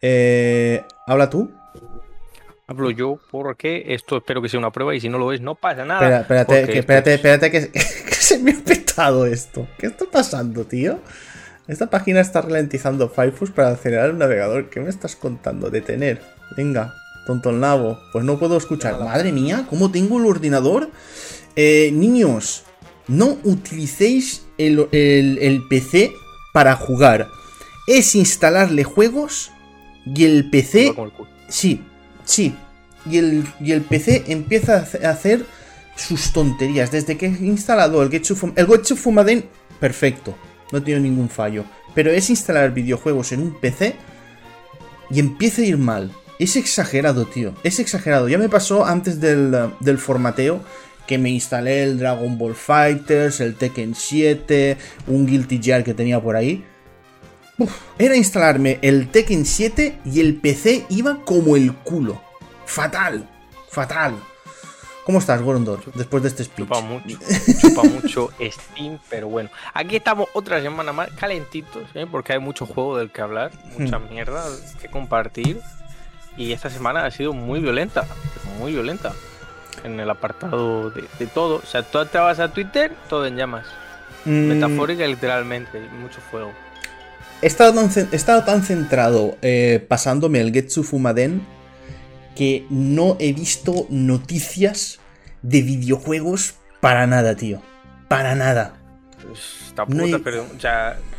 Eh, ¿Habla tú? Hablo yo porque esto espero que sea una prueba y si no lo es, no pasa nada. Espera, espérate, que, espérate, espérate, que, que se me ha petado esto. ¿Qué está pasando, tío? Esta página está ralentizando Firefox para acelerar el navegador. ¿Qué me estás contando? Detener. Venga, tonto el nabo. Pues no puedo escuchar. Madre mía, ¿cómo tengo el ordenador? Eh, niños, no utilicéis el, el PC para jugar. Es instalarle juegos y el PC... Sí, sí. Y el, y el PC empieza a hacer sus tonterías. Desde que he instalado el Getsu, el Getsu Fumaden, perfecto. No tiene ningún fallo. Pero es instalar videojuegos en un PC y empieza a ir mal. Es exagerado, tío. Es exagerado. Ya me pasó antes del, del formateo que me instalé el Dragon Ball Fighters, el Tekken 7, un Guilty Gear que tenía por ahí era instalarme el Tekken 7 y el PC iba como el culo. Fatal, fatal. ¿Cómo estás, Gorondor, después de este speech? Chupa mucho, chupa mucho Steam, pero bueno. Aquí estamos otra semana más calentitos, ¿eh? porque hay mucho juego del que hablar, mucha hmm. mierda que compartir. Y esta semana ha sido muy violenta, muy violenta. En el apartado de, todo. O sea, tú te vas a Twitter, todo en llamas. Mm. Metafórica literalmente, mucho fuego. He estado tan, centrado eh, pasándome el Getsu Fumaden que no he visto noticias de videojuegos para nada, tío. Para nada. Está puta, pero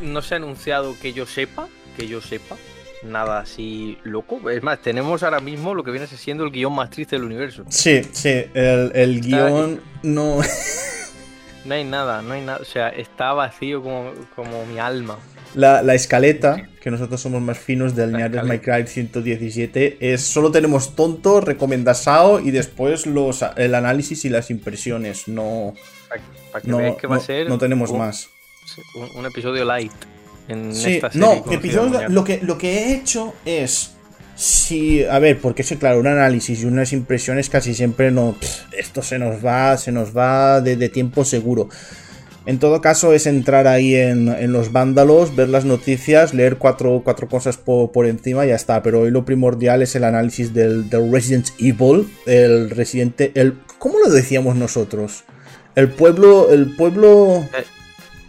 no se ha anunciado que yo sepa, que yo sepa, nada así loco. Es más, tenemos ahora mismo lo que viene siendo el guion más triste del universo. Sí, sí, el, guion no... no hay nada, no hay nada. O sea, está vacío como, como mi alma la, escaleta, que nosotros somos más finos del My Minecraft 117, es solo tenemos tonto, recomendasao y después los, el análisis y las impresiones. No, no, que va a ser no tenemos más. Un, episodio light. En esta serie, no, episodio, lo, que, lo que he hecho es Sí, a ver, porque es claro, un análisis y unas impresiones casi siempre no. esto se nos va, se nos va de tiempo seguro. En todo caso, es entrar ahí en, los vándalos, ver las noticias, leer cuatro, cuatro cosas por, encima y ya está. Pero hoy lo primordial es el análisis del, Resident Evil, el residente. El, ¿Cómo lo decíamos nosotros? El pueblo. El pueblo.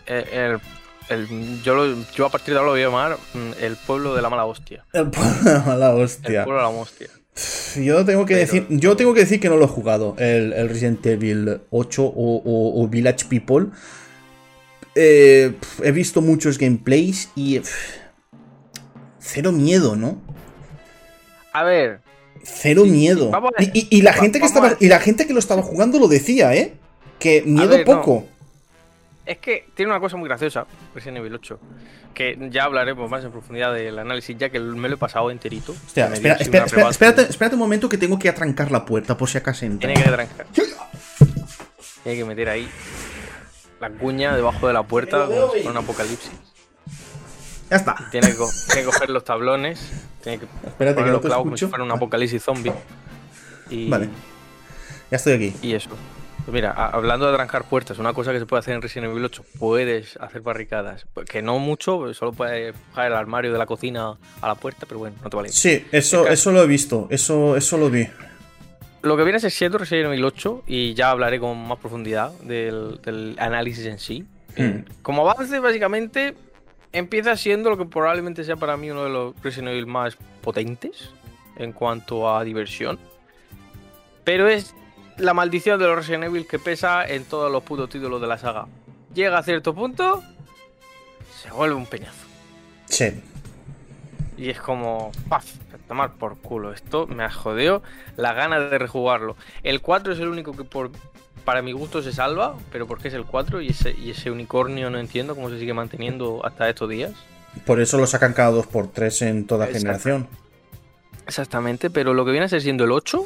Eh, eh, el, yo, yo, a partir de ahora lo voy a llamar mm, el pueblo de la mala hostia. El pueblo de la mala hostia. El pueblo de la hostia. Yo tengo que decir, yo tengo que decir que no lo he jugado, el, Resident Evil 8 o Village People. Eh, he visto muchos gameplays y. cero miedo, ¿no? A ver. Cero miedo. y, la gente que estaba, y la gente que lo estaba jugando lo decía, ¿eh? Que miedo poco. Es que tiene una cosa muy graciosa, Resident Evil 8, que ya hablaremos más en profundidad del análisis, ya que me lo he pasado enterito. Hostia, espera, espera, espérate, espérate, un momento que tengo que atrancar la puerta por si acaso entra. Tiene que atrancar. Tiene que meter ahí la cuña debajo de la puerta con un apocalipsis. Ya está. Tiene que, coger los tablones. Tiene que Espérate que no te como si fuera un apocalipsis zombie. Y, vale. Ya estoy aquí. Y eso. Pues mira, hablando de trancar puertas, una cosa que se puede hacer en Resident Evil 8, puedes hacer barricadas. Pues que no mucho, solo puedes bajar el armario de la cocina a la puerta, pero bueno, no te vale. Sí, eso, eso lo he visto, eso, eso lo vi lo que viene a ser siendo Resident Evil 8 y ya hablaré con más profundidad del, análisis en sí. Hmm. Como avance, básicamente, empieza siendo lo que probablemente sea para mí uno de los Resident Evil más potentes en cuanto a diversión. Pero es la maldición de los Resident Evil que pesa en todos los putos títulos de la saga. Llega a cierto punto, se vuelve un peñazo. Sí. Y es como, ¡paf! Tomar por culo. Esto me ha jodido la gana de rejugarlo. El 4 es el único que por para mi gusto se salva, pero porque es el 4 y ese, y ese unicornio no entiendo cómo se sigue manteniendo hasta estos días. Por eso lo sacan cada 2x3 en toda generación. Exactamente, pero lo que viene a ser siendo el 8,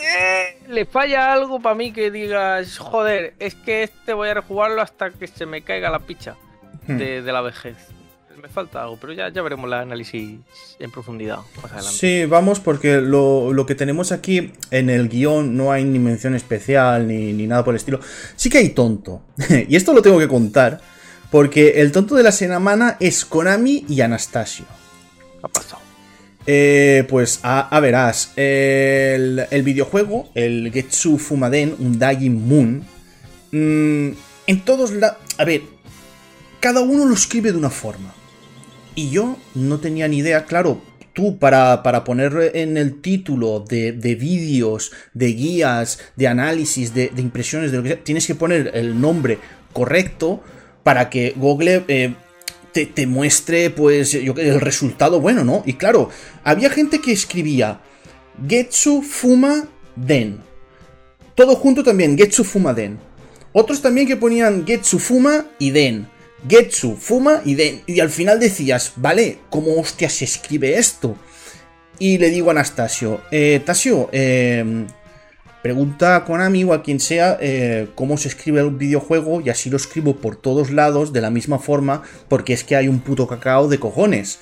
eh, le falla algo para mí que digas, joder, es que este voy a rejugarlo hasta que se me caiga la picha hmm. de la vejez me falta algo, pero ya, ya veremos el análisis en profundidad más adelante. Sí, vamos, porque lo, que tenemos aquí en el guion no hay ni mención especial ni, nada por el estilo. Sí que hay tonto. y esto lo tengo que contar, porque el tonto de la semana es Konami y Anastasio. ha pasado? Eh, pues a, verás, el, videojuego, el Getsu Fumaden, un Dying Moon, mm, en todos la... A ver, cada uno lo escribe de una forma. Y yo no tenía ni idea, claro, tú para, para poner en el título de, vídeos, de guías, de análisis, de, impresiones, de lo que sea, tienes que poner el nombre correcto para que Google... Eh, te, muestre, pues, yo, el resultado bueno, ¿no? Y claro, había gente que escribía Getsu Fuma Den. Todo junto también, Getsu Fuma Den. Otros también que ponían Getsu Fuma y Den. Getsu, Fuma y Den. Y al final decías, vale, ¿cómo hostia se escribe esto? Y le digo a Anastasio, eh, Tasio, eh, Pregunta a Konami o a quien sea eh, cómo se escribe un videojuego y así lo escribo por todos lados de la misma forma porque es que hay un puto cacao de cojones.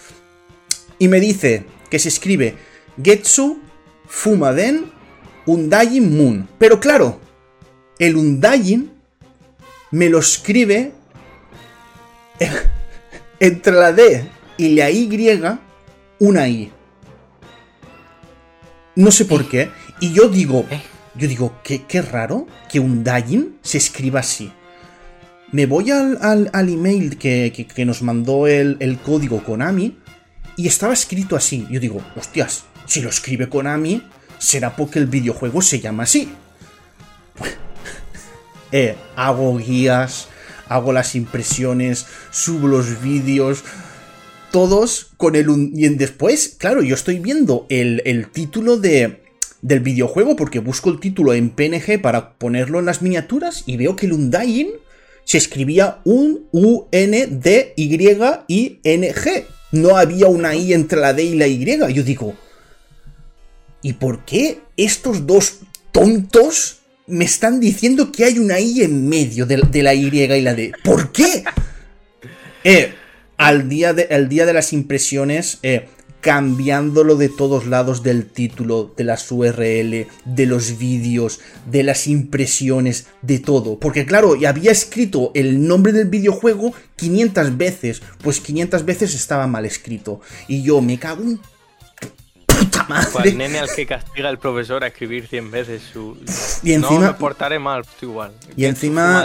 Y me dice que se escribe Getsu Fumaden Undying Moon. Pero claro, el Undying me lo escribe entre la D y la Y una I. No sé por qué. Y yo digo, eh. Yo digo, qué, qué raro que un Dying se escriba así. Me voy al, al, email que, nos mandó el, el, código Konami y estaba escrito así. Yo digo, hostias, si lo escribe Konami, será porque el videojuego se llama así. eh, hago guías, hago las impresiones, subo los vídeos, todos con el... Y después, claro, yo estoy viendo el, el título de del videojuego porque busco el título en PNG para ponerlo en las miniaturas y veo que el Undying se escribía un U-N-D-Y-I-N-G. No había una I entre la D y la Y. Yo digo, ¿y por qué estos dos tontos me están diciendo que hay una I en medio de, la Y y la D? ¿Por qué? Eh, al día de, el día de las impresiones, eh, cambiándolo de todos lados del título, de las URL, de los vídeos, de las impresiones, de todo. Porque claro, había escrito el nombre del videojuego 500 veces, pues 500 veces estaba mal escrito. Y yo me cago en madre. el nene al que castiga el profesor a escribir 100 veces su... Y encima... No me portaré mal, igual. Y encima...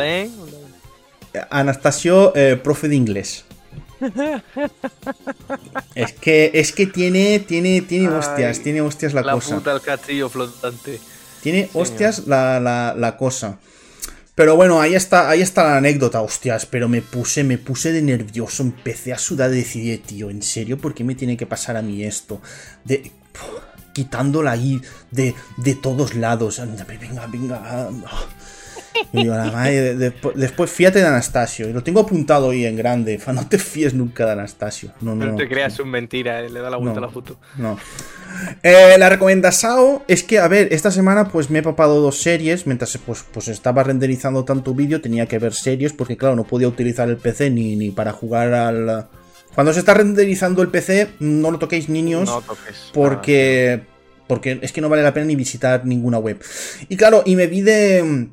Anastasio, eh, profe de inglés es que es que tiene tiene tiene hostias, tiene hostias la, cosa. La puta el castillo flotante. Tiene hostias la, cosa. Pero bueno, ahí está, ahí está la anécdota, hostias. Pero me puse, me puse de nervioso, empecé a sudar y decidí, tío, ¿en serio? ¿Por qué me tiene que pasar a mí esto? De, quitándola ahí de, de todos lados. Venga, venga. Y después, fíjate de Anastasio. Y lo tengo apuntado ahí en grande. No te fíes nunca de Anastasio. No, no, te creas un mentira, eh, le da la vuelta a la foto. No. Eh, la recomendación es que, a ver, esta semana pues me he papado dos series. Mientras pues, pues estaba renderizando tanto vídeo, tenía que ver series. Porque, claro, no podía utilizar el PC ni, ni para jugar al. Cuando se está renderizando el PC, no lo toquéis, niños. No toques. Porque. Porque es que no vale la pena ni visitar ninguna web. Y claro, y me vi de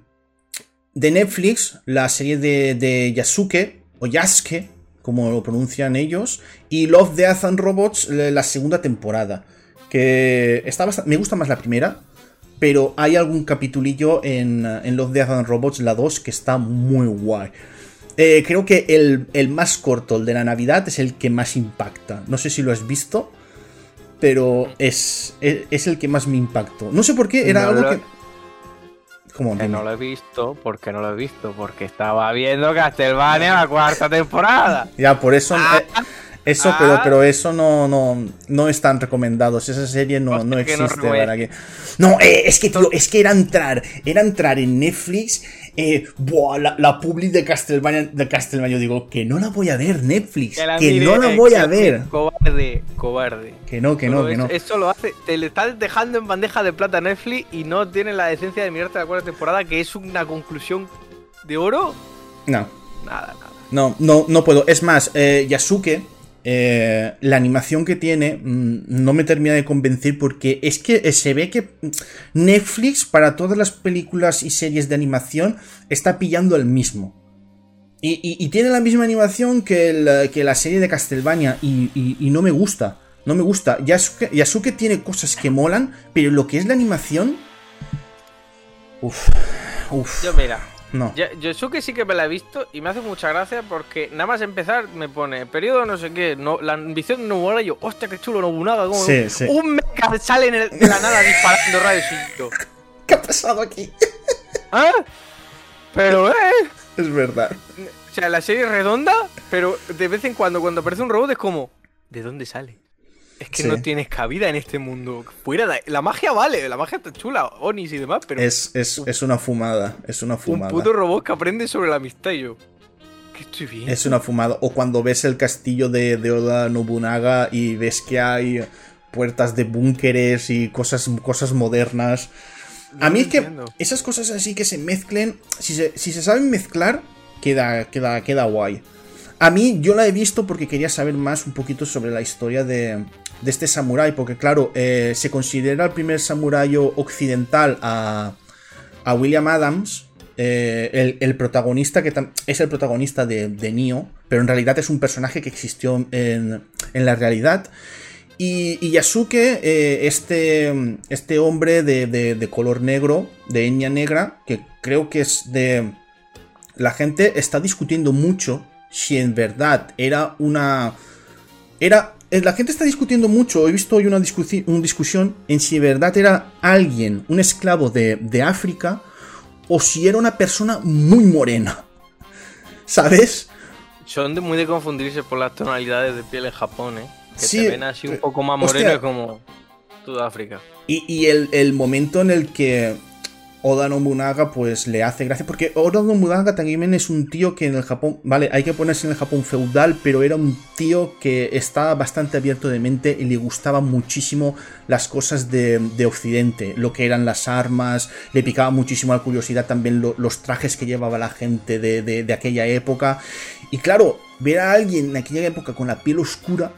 de Netflix, la serie de, Yasuke, o Yasuke, como lo pronuncian ellos, y Love, Death and Robots, la segunda temporada. Que está me gusta más la primera, pero hay algún capitulillo en, en Love, Death and Robots, la 2, que está muy guay. Eh, creo que el, más corto, el de la Navidad, es el que más impacta. No sé si lo has visto, pero es, es, el que más me impactó. No sé por qué, era algo que que no lo he visto, porque no lo he visto, porque estaba viendo Castlevania la cuarta temporada. Ya, por eso. Ah, eh, eso, pero, ah. pero eso no, no, no están recomendados. Esa serie no, no existe para que. No, eh, es que, tío, es que era entrar. Era entrar en Netflix eh, buah, la, la publi de Castlevania, de Castlevania, digo, que no la voy a ver, Netflix, que, no la voy a ver. Cobarde, cobarde. Que no, que no, que no. Eso lo hace, te le estás dejando en bandeja de plata Netflix y no tienes la decencia de mirarte la cuarta temporada, que es una conclusión de oro. No. Nada, nada. No, no, no puedo. Es más, eh, Yasuke, eh, la animación que tiene mm, no me termina de convencer porque es que se ve que Netflix para todas las películas y series de animación está pillando el mismo. Y, tiene la misma animación que, que, la serie de Castlevania y, no me gusta. No me gusta. Yasuke, Yasuke tiene cosas que molan, pero lo que es la animación. Uf. Uf. Yo, mira. No. Ya- Yosuke sí que me la he visto y me hace mucha gracia porque nada más empezar me pone periodo no sé qué, no, la ambición de Nobunaga y yo, hostia, qué chulo Nobunaga, como Sí, sí. un mecha sale en el- de la nada disparando rayos ¿Qué ha pasado aquí? ¿ah? Pero, eh, Es verdad. o sea, la serie es redonda, pero de vez en cuando cuando aparece un robot es como, ¿de dónde sale? Es que Sí. no tienes cabida en este mundo. Fuera de... La magia vale, la magia está chula, Onis y demás, pero Es, es, es una fumada. Es una un fumada. puto robot que aprende sobre la amistad y yo. ¿Qué estoy viendo? Es una fumada. O cuando ves el castillo de, de Oda Nobunaga y ves que hay puertas de búnkeres y cosas, cosas modernas. A mí es que entiendo. esas cosas así que se mezclen, si se, si se saben mezclar, queda, queda, queda guay. A mí yo la he visto porque quería saber más un poquito sobre la historia de, de este samurái, porque claro, eh, se considera el primer samurái occidental a, a William Adams, eh, el, el protagonista que es el protagonista de, de Nioh, pero en realidad es un personaje que existió en, en la realidad. Y, Yasuke, eh, este, este hombre de, de- de color negro, de etnia negra, que creo que es de... La gente está discutiendo mucho si en verdad era una... Era... eh, La gente está discutiendo mucho, he visto hoy una, discusi- una discusión en si en verdad era alguien, un esclavo de, de África, o si era una persona muy morena. ¿Sabes? Son de muy de confundirse por las tonalidades de piel en Japón, ¿eh? Que Sí, te ven así un eh, poco más moreno como Sudáfrica. Y, y el, el momento en el que Oda Nobunaga pues le hace gracia, porque Oda Nobunaga también es un tío que en el Japón, vale, hay que ponerse en el Japón feudal, pero era un tío que estaba bastante abierto de mente y le gustaban muchísimo las cosas de, de Occidente, lo que eran las armas, le picaba muchísimo la curiosidad también lo- los trajes que llevaba la gente de, de- de aquella época. Y claro, ver a alguien en aquella época con la piel oscura,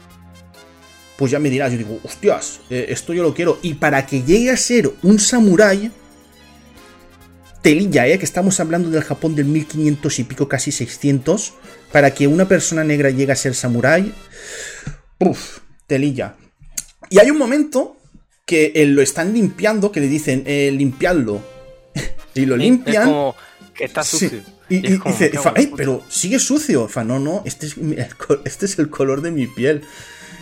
pues ya me dirás, yo digo, hostias, eh, esto yo lo quiero. Y para que llegue a ser un samurái, telilla, ¿eh? que estamos hablando del Japón del 1500 y pico, casi 600, para que una persona negra llegue a ser samurái, uff, telilla. Y hay un momento que eh, lo están limpiando, que le dicen, eh, limpiadlo. y lo Es limpian. como que está Sí. sucio. Y, Y es y como, dice, fa, "Ay, puta". pero sigue sucio. Fa, no, no, este es, el este es el color de mi piel.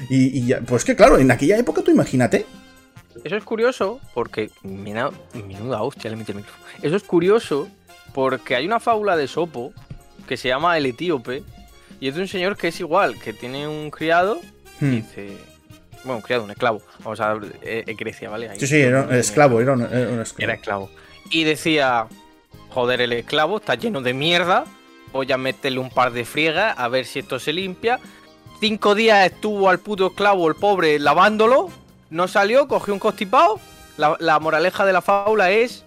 Y, y ya, pues que claro, en aquella época tú imagínate. Eso es curioso porque. Mira, menuda hostia le metí el micrófono. Eso es curioso porque hay una fábula de Sopo que se llama El Etíope. Y es de un señor que es igual, que tiene un criado y Hmm. dice. Bueno, un criado, un esclavo. Vamos a ver, eh, eh, Grecia, ¿vale? Ahí Sí, sí, era un esclavo, era un, era un esclavo. Era esclavo. Y decía, joder, el esclavo está lleno de mierda, voy a meterle un par de friegas a ver si esto se limpia. Cinco días estuvo al puto esclavo, el pobre, lavándolo, no salió, cogió un constipado. La, la moraleja de la fábula es,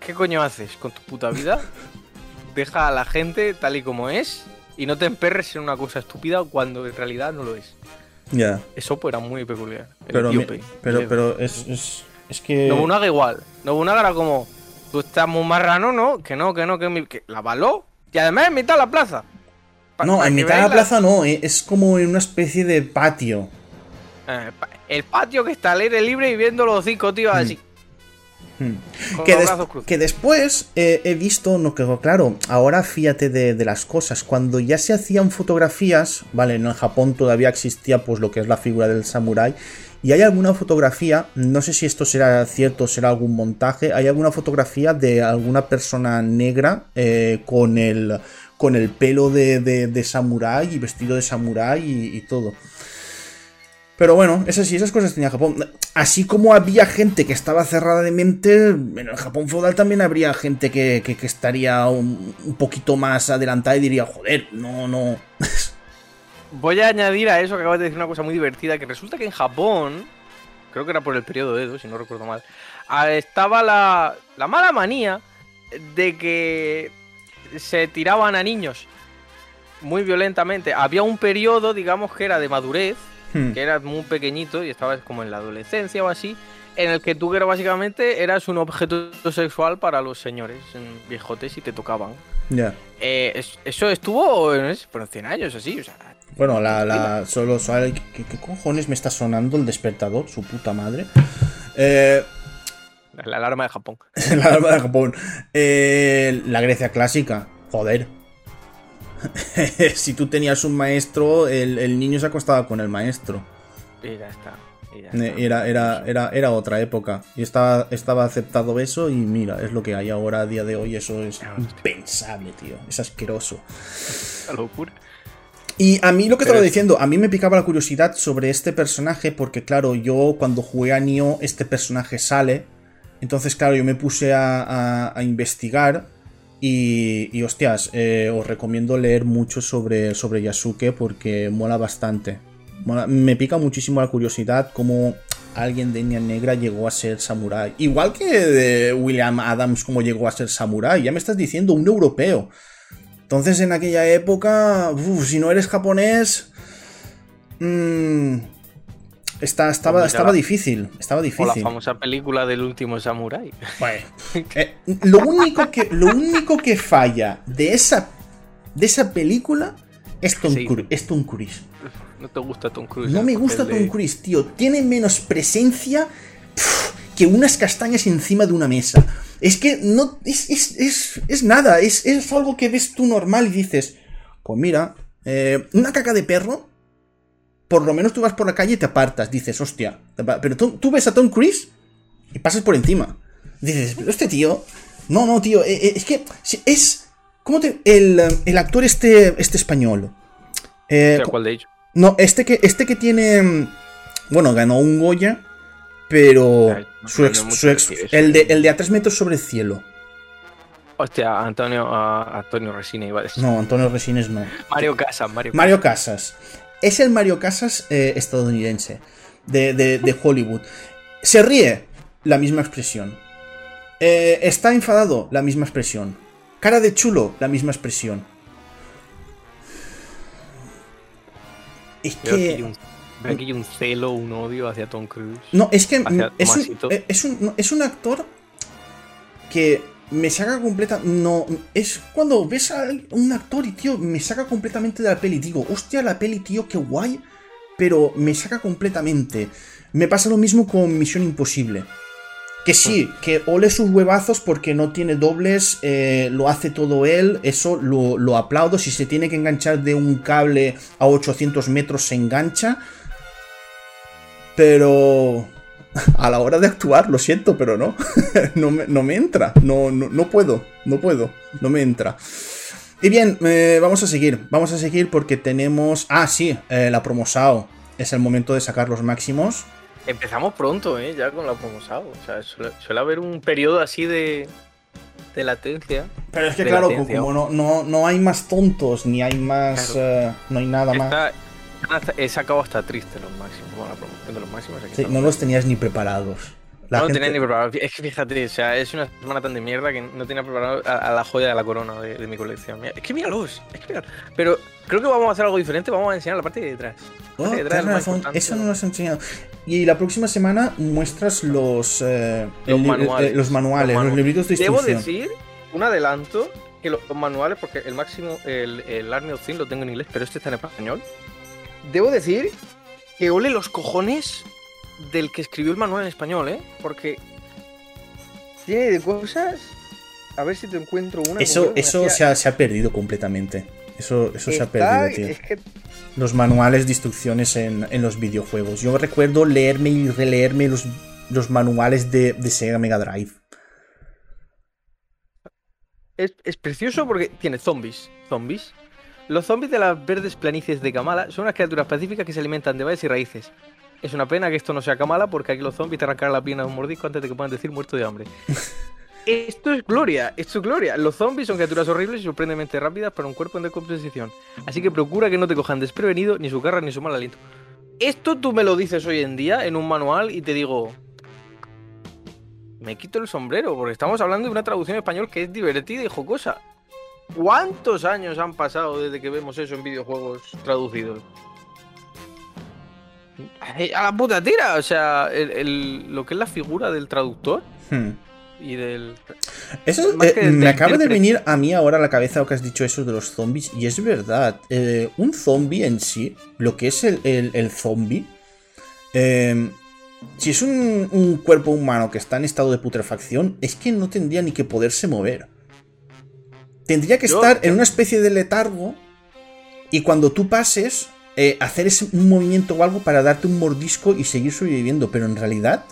¿qué coño haces con tu puta vida? Deja a la gente tal y como es y no te emperres en una cosa estúpida cuando en realidad no lo es. Ya, Eso pues era muy peculiar. Pero, mi- pero, pero es, es, es que... Nobunaga igual. Nobunaga era como, tú estás muy marrano, ¿no? Que no, que no, que, mi- que la baló. Y además en mitad de la plaza. Pa- No, en mitad de la plaza no, eh, es como en una especie de patio. eh, el patio que está al aire libre y viendo los cinco tíos Mm. así. Que, des- que después eh, he visto, no que claro, ahora fíjate de, de las cosas. Cuando ya se hacían fotografías, vale, en Japón todavía existía pues lo que es la figura del samurái. Y hay alguna fotografía, no sé si esto será cierto, será algún montaje, hay alguna fotografía de alguna persona negra eh, con, el, con el pelo de, de, de samurái y vestido de samurái y, y todo. Pero bueno, esas esas cosas tenía Japón. Así como había gente que estaba cerrada de mente, en el Japón feudal también habría gente que, que- estaría un, un poquito más adelantada y diría, joder, no, no. Voy a añadir a eso que acabas de decir una cosa muy divertida, que resulta que en Japón, creo que era por el periodo Edo, si no recuerdo mal, ah, estaba la, la mala manía de que se tiraban a niños muy violentamente. Había un periodo, digamos, que era de madurez, Hmm. que eras muy pequeñito y estabas como en la adolescencia o así, en el que tú que básicamente eras un objeto sexual para los señores viejotes y te tocaban. Ya. Eh, es- eso estuvo no sé, por 100 años así, o sea, Bueno, la, la solo, solo ¿qué, qué cojones me está sonando el despertador? Su puta madre. Eh, La alarma de Japón. la alarma de Japón. Eh, la Grecia clásica. Joder. si tú tenías un maestro, el, el niño se acostaba con el maestro. Y ya está. y ya Eh, está. Era, era, era, era otra época. Y estaba, estaba aceptado eso y mira, es lo que hay ahora a día de hoy. Eso es Ah, impensable, tío. Es asqueroso. Locura. Y a mí lo que Pero estaba es- diciendo, a mí me picaba la curiosidad sobre este personaje porque claro, yo cuando jugué a Nioh este personaje sale. Entonces claro, yo me puse a, a- a investigar y, y hostias, eh, os recomiendo leer mucho sobre, sobre Yasuke porque mola bastante. Me pica muchísimo la curiosidad cómo alguien de etnia negra llegó a ser samurái. Igual que de William Adams como llegó a ser samurái. Ya me estás diciendo un europeo. Entonces en aquella época, si no eres japonés, mm, está, estaba, estaba difícil, estaba O la difícil. famosa película del último samurái. Bueno, eh, lo, único que, lo único que falla de esa, de esa película es Tom, Sí. Cruise, es Tom Cruise. No te gusta Tom Cruise. No me gusta de- Tom Cruise, tío. Tiene menos presencia que unas castañas encima de una mesa. Es que no. Es, es, es, es nada. Es, es algo que ves tú normal y dices. Pues mira, eh, una caca de perro. Por lo menos tú vas por la calle y te apartas. Dices, hostia. Pero tú, tú ves a Tom Cruise y pasas por encima. Dices, pero este tío. No, no, tío. eh, eh, es que. Es. ¿Cómo te.? El, eh, el actor este, este español. Eh, ¿Cuál de ellos? no, este que, este que tiene. mm, Bueno, ganó un Goya. Pero. Ay, no su ex- su decir el, de, el de a tres metros sobre el cielo. Hostia, Antonio, ah, Antonio Resina iba a decir. No, Antonio Resines no. Mario Casas, Mario Casas. Mario Casas. Es el Mario Casas eh, estadounidense. De, de- de Hollywood. Se ríe. La misma expresión. Eh, está enfadado. La misma expresión. Cara de chulo. La misma expresión. Es aquí que. un, veo aquí un celo, un odio hacia Tom Cruise. No, es que es un, eh, es, un, es un actor que me saca completa. No, es cuando ves a un actor y, tío, me saca completamente de la peli. Digo, hostia, la peli, tío, qué guay. Pero me saca completamente. Me pasa lo mismo con Misión Imposible. Que sí, que ole sus huevazos porque no tiene dobles, eh, lo hace todo él, eso lo, lo aplaudo. Si se tiene que enganchar de un cable a 800 metros, se engancha. Pero a la hora de actuar, lo siento, pero no. no, me, no me entra. No, no, no puedo. No puedo. No me entra. Y bien, eh, vamos a seguir. Vamos a seguir porque tenemos. Ah, sí, eh, la promosao. Es el momento de sacar los máximos. Empezamos pronto, ¿eh? Ya con la promosado. O sea, suele, suele haber un periodo así de, de latencia. Pero es que, claro, latencia. como no, no, no hay más tontos, ni hay más. Claro. eh, no hay nada más. He sacado hasta triste los máximos. Bueno, la promoción de los máximos. aquí Sí, no los tenías ni preparados. La no gente- tenía ni preparado. Es que fíjate, o sea, es una semana tan de mierda que no tenía preparado a, a la joya de la corona de, de mi colección. Mira, es que míralos, es que míralos. Pero creo que vamos a hacer algo diferente, vamos a enseñar la parte de detrás. Oh, parte de detrás es razón, eso no lo has enseñado. Y la próxima semana muestras los, eh, Los el manuales. los manuales, Los los, manu- libritos de Debo instrucción. decir, un adelanto, que los, los manuales, porque el máximo, el, el Army of Things lo tengo en inglés, pero este está en español. Debo decir que ole los cojones del que escribió el manual en español, ¿eh? Porque tiene de cosas. A ver si te encuentro una. Eso, eso hacía- se, ha, se ha perdido completamente. Eso, eso se ha perdido, tío. Es que Los manuales de instrucciones en, en los videojuegos. Yo recuerdo leerme y releerme los, los manuales de, de Sega Mega Drive. Es, es precioso porque tiene zombies. Zombies. Los zombies de las verdes planicies de Kamala son unas criaturas pacíficas que se alimentan de bayas y raíces. Es una pena que esto no sea Kamala porque aquí los zombies te arrancarán la pierna de un mordisco antes de que puedan decir muerto de hambre. esto es gloria, esto es gloria. Los zombies son criaturas horribles y sorprendentemente rápidas para un cuerpo en decomposición. Así que procura que no te cojan desprevenido ni su garra ni su mal aliento. Esto tú me lo dices hoy en día en un manual y te digo, me quito el sombrero, porque estamos hablando de una traducción en español que es divertida y jocosa. ¿Cuántos años han pasado desde que vemos eso en videojuegos traducidos? A la puta tira, o sea, el- el- lo que es la figura del traductor Hmm. y del. Eso eh, me acaba de venir a mí ahora a la cabeza lo que has dicho eso de los zombies, y es verdad. Eh, un zombie en sí, lo que es el, el, zombie, em, si es un, cuerpo humano que está en estado de putrefacción, es que no tendría ni que poderse mover. Tendría que estar en una especie de letargo y cuando tú pases, eh, hacer ese, un movimiento o algo para darte un mordisco y seguir sobreviviendo. Pero en realidad,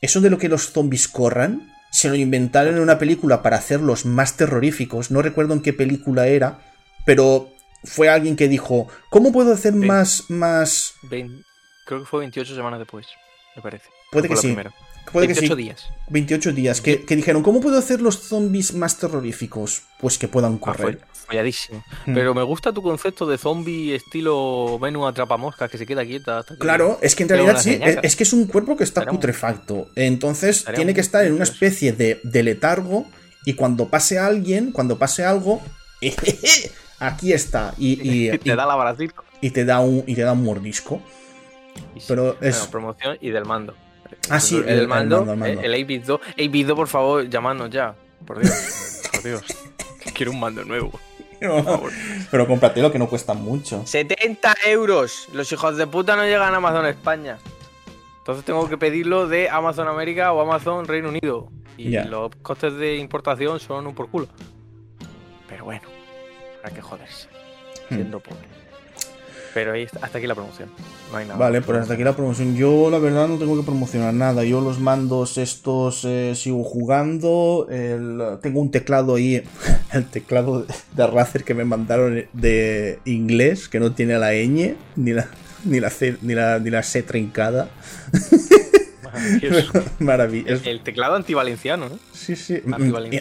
eso de lo que los zombies corran, se lo inventaron en una película para hacerlos más terroríficos. No recuerdo en qué película era, pero fue alguien que dijo, ¿cómo puedo hacer más... más... creo que fue 28 semanas después, me parece. Puede que sí. Puede 28 días. 28 días. Que, dijeron, ¿cómo puedo hacer los zombies más terroríficos? Pues que puedan ah, correr. folladísimo. Hmm. Pero me gusta tu concepto de zombie estilo menú atrapamoscas que se queda quieta. claro, es que en realidad sí, es, que es un cuerpo que está putrefacto. Entonces tiene que estar en una especie de, letargo y cuando pase alguien, cuando pase algo, aquí está. Y, y, te da la Y te da un, y te da un mordisco. Pero es... promoción y del mando. Ah, sí, el, mando, el, el 2. 2, por favor, llamadnos ya. Por Dios, por Dios. Quiero un mando nuevo. pero cómpratelo que no cuesta mucho. 70 euros. Los hijos de puta no llegan a Amazon España. Entonces tengo que pedirlo de Amazon América o Amazon Reino Unido. Y los costes de importación son un por culo. Pero bueno, hay que joderse. Hmm. Siendo pobre. Pero ahí, hasta aquí la promoción. No hay nada. Vale, pues hasta aquí la promoción. Yo la verdad no tengo que promocionar nada. Yo los mandos estos eh, sigo jugando. tengo un teclado ahí, el teclado de Razer que me mandaron de inglés, que no tiene la ñ ni la, ni la, C, ni la, ni la C trincada. Maravilloso. El, teclado antivalenciano, ¿no? Sí, sí.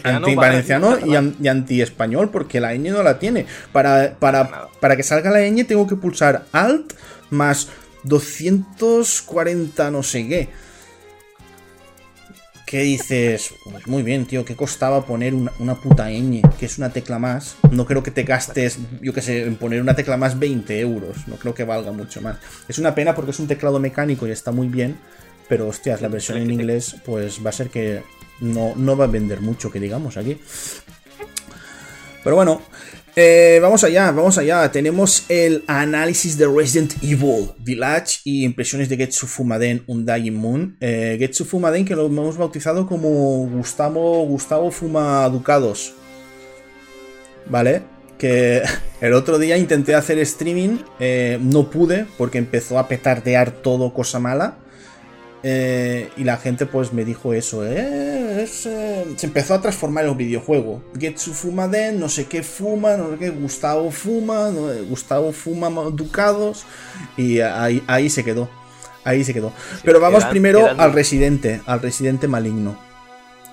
Antivalenciano, y, anti-español, porque la ñ no la tiene. Para, para, para que salga la ñ tengo que pulsar Alt más 240 no sé qué. ¿Qué dices? Pues muy bien, tío, ¿qué costaba poner una, puta ñ? Que es una tecla más. No creo que te gastes, yo qué sé, en poner una tecla más 20 euros. No creo que valga mucho más. Es una pena porque es un teclado mecánico y está muy bien. Pero hostias, la versión en inglés pues va a ser que no, no va a vender mucho, que digamos aquí. Pero bueno, eh, vamos allá, vamos allá. Tenemos el análisis de Resident Evil Village y impresiones de Getsu Fumaden Undying Moon. Eh, Getsu Fumaden que lo hemos bautizado como Gustavo, Gustavo Fuma Ducados. ¿Vale? Que el otro día intenté hacer streaming, eh, no pude porque empezó a petardear todo cosa mala. Eh, y la gente pues me dijo eso, eh, eh, se empezó a transformar en un videojuego. Getsu fuma den, no sé qué fuma, no sé qué, Gustavo fuma, Gustavo fuma ducados y ahí, se quedó. Ahí se quedó. Pero vamos primero al residente, al residente maligno.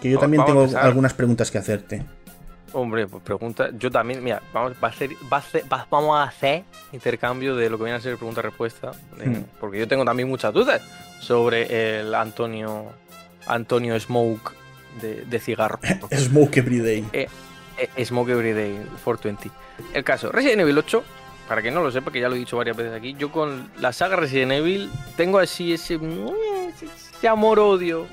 Que yo también tengo algunas preguntas que hacerte. Hombre, pues pregunta. Yo también, mira, vamos, a hacer, vamos a hacer intercambio de lo que viene a ser pregunta-respuesta. Hmm. Porque yo tengo también muchas dudas sobre el Antonio Antonio Smoke de, cigarro. Smoke Everyday. Eh, eh, Smoke Everyday 420. El caso, Resident Evil 8, para que no lo sepa, que ya lo he dicho varias veces aquí, yo con la saga Resident Evil tengo así ese, ese amor-odio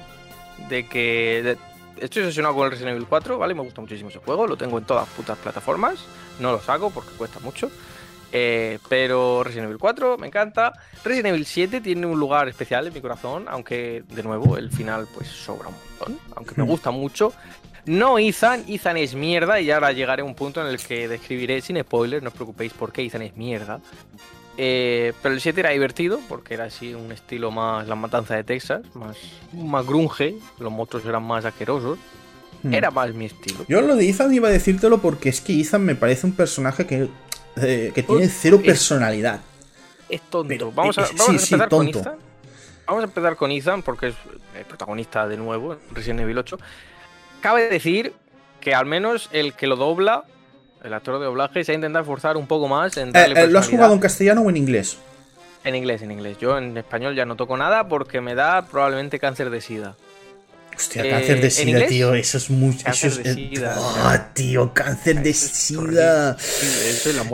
de que estoy obsesionado con el Resident Evil 4, ¿vale? Me gusta muchísimo ese juego, lo tengo en todas putas plataformas, no lo saco porque cuesta mucho. Eh, pero Resident Evil 4 me encanta. Resident Evil 7 tiene un lugar especial en mi corazón, aunque de nuevo el final pues sobra un montón, aunque me hmm. gusta mucho. No Ethan, Ethan es mierda y ahora llegaré a un punto en el que describiré sin spoilers, no os preocupéis por qué Ethan es mierda. Eh, pero el 7 era divertido porque era así un estilo más la matanza de Texas, más, más grunge, los monstruos eran más asquerosos. Hmm. Era más mi estilo. Yo lo de Ethan iba a decírtelo porque es que Ethan me parece un personaje que, eh, que tiene cero personalidad. Es tonto. vamos a, empezar con Ethan. Vamos a empezar con Ethan porque es el protagonista de nuevo en Resident Evil 8. Cabe decir que al menos el que lo dobla el actor de doblaje se ha intentado forzar un poco más en darle eh, eh, ¿Lo has jugado en castellano o en inglés? En inglés, en inglés. Yo en español ya no toco nada porque me da probablemente cáncer de sida. Hostia, cáncer de eh, sida, tío, eso es mucho. Cáncer eso es, de sida. Ah, tío, cáncer de sida.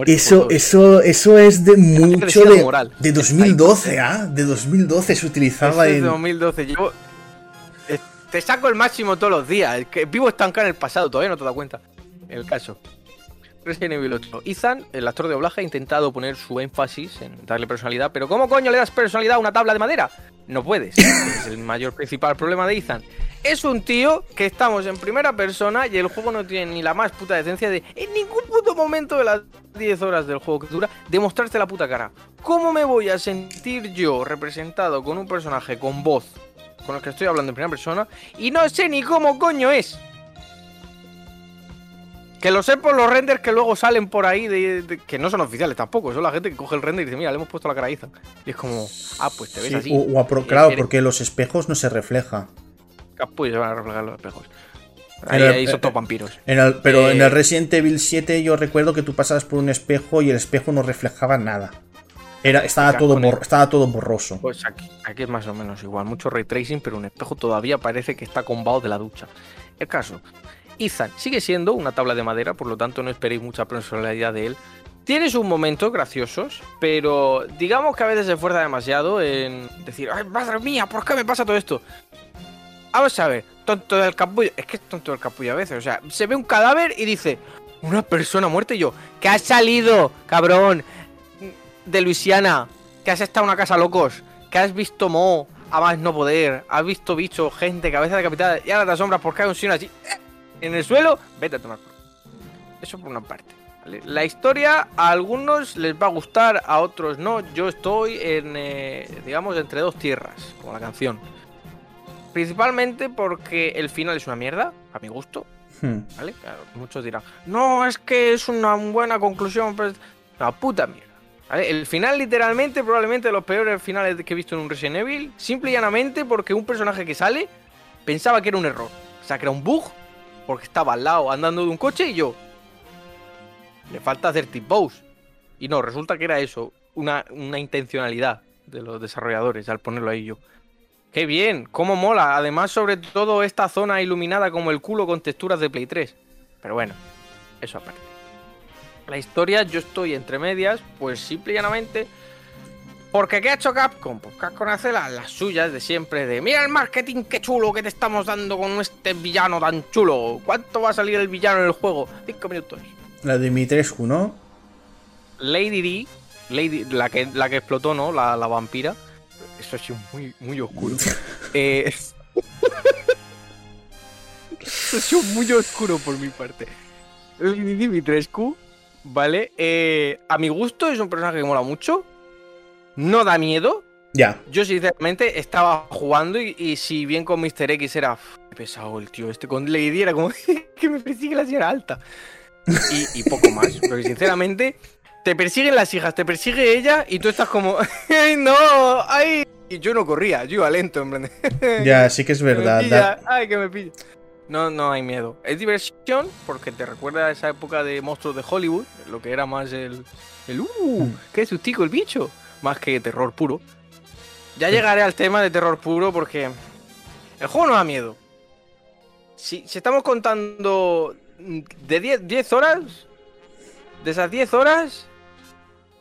Eso, eso, eso es de mucho de, de, 2012, ¿ah? De 2012 se utilizaba en. De 2012. Yo te saco el máximo todos los días. Es que vivo estancado en el pasado, todavía no te das cuenta. El caso. Resident Evil 8. Ethan, el actor de doblaje, ha intentado poner su énfasis en darle personalidad, pero ¿cómo coño le das personalidad a una tabla de madera? No puedes. es el mayor principal problema de Ethan. Es un tío que estamos en primera persona y el juego no tiene ni la más puta decencia de en ningún puto momento de las 10 horas del juego que dura demostrarte la puta cara. ¿Cómo me voy a sentir yo representado con un personaje con voz con el que estoy hablando en primera persona y no sé ni cómo coño es? Que lo sé por los renders que luego salen por ahí, de, que no son oficiales tampoco, son la gente que coge el render y dice, mira, le hemos puesto la cara a Ethan. Y es como, ah, pues te ves Sí, así. o- o pro- Eh, claro, eres- porque los espejos no se refleja. Capullo se van a reflejar los espejos. Ahí, son eh, todos vampiros. En el- pero en Eh, el Resident Evil 7 yo recuerdo que tú pasabas por un espejo y el espejo no reflejaba nada. Era, estaba, todo estaba todo borroso. Pues aquí, aquí es más o menos igual, mucho ray tracing, pero un espejo todavía parece que está combado de la ducha. El caso, Ethan sigue siendo una tabla de madera, por lo tanto no esperéis mucha personalidad de él. Tiene sus momentos graciosos, pero digamos que a veces se esfuerza demasiado en decir, ¡ay, madre mía! ¿Por qué me pasa todo esto? Vamos a ver, tonto del capullo. Es que es tonto del capullo a veces. O sea, se ve un cadáver y dice, una persona muerta y yo, ¿qué has salido, cabrón? De Luisiana, que has estado en una casa locos, que has visto Mo a más no poder, has visto bichos, gente, cabeza decapitada y ahora te asombras porque hay un sino así ¡eh! En el suelo, vete a tomar por. Eso por una parte. ¿vale? La historia a algunos les va a gustar, a otros no. Yo estoy en, eh, digamos, entre dos tierras, como la canción. Principalmente porque el final es una mierda, a mi gusto, Hmm. ¿vale? Claro, muchos dirán, no, es que es una buena conclusión, pero es una puta mierda. ¿vale? El final, literalmente, probablemente de los peores finales que he visto en un Resident Evil, simple y llanamente porque un personaje que sale pensaba que era un error. O sea, que era un bug, porque estaba al lado andando de un coche y yo. Le falta hacer tip bows. Y no, resulta que era eso, una, una intencionalidad de los desarrolladores al ponerlo ahí yo. ¡Qué bien! ¡Cómo mola! Además, sobre todo esta zona iluminada como el culo con texturas de Play 3. Pero bueno, eso aparte. La historia, yo estoy entre medias, pues simple y llanamente. Porque ¿qué ha hecho Capcom? Pues Capcom hace las, las suyas de siempre, de mira el marketing qué chulo que te estamos dando con este villano tan chulo. ¿Cuánto va a salir el villano en el juego? Cinco minutos. La de Dimitrescu, ¿no? Lady D, Lady, la, que, la que explotó, ¿no? La, la vampira. Eso ha sido muy, muy oscuro. Eh, Eso ha sido muy oscuro por mi parte. Lady Dimitrescu, ¿vale? Eh, a mi gusto es un personaje que mola mucho. No da miedo. Ya. Yo sinceramente estaba jugando y, y si bien con Mr. X era "Uf, qué pesado el tío este, con Lady era como que me persigue la señora alta. Y, y poco más, porque sinceramente te persiguen las hijas, te persigue ella y tú estás como, ¡ay no! ¡ay! Y yo no corría, yo iba lento, en plan Ya, sí que es "Que verdad. da- ¡Ay, que me pilla! No, no hay miedo. Es diversión porque te recuerda a esa época de monstruos de Hollywood, lo que era más el. el ¡Uh! ¡Qué sustico el bicho! Más que terror puro. Ya llegaré al tema de terror puro porque. El juego no da miedo. Si, si estamos contando de 10, 10 horas, de esas 10 horas,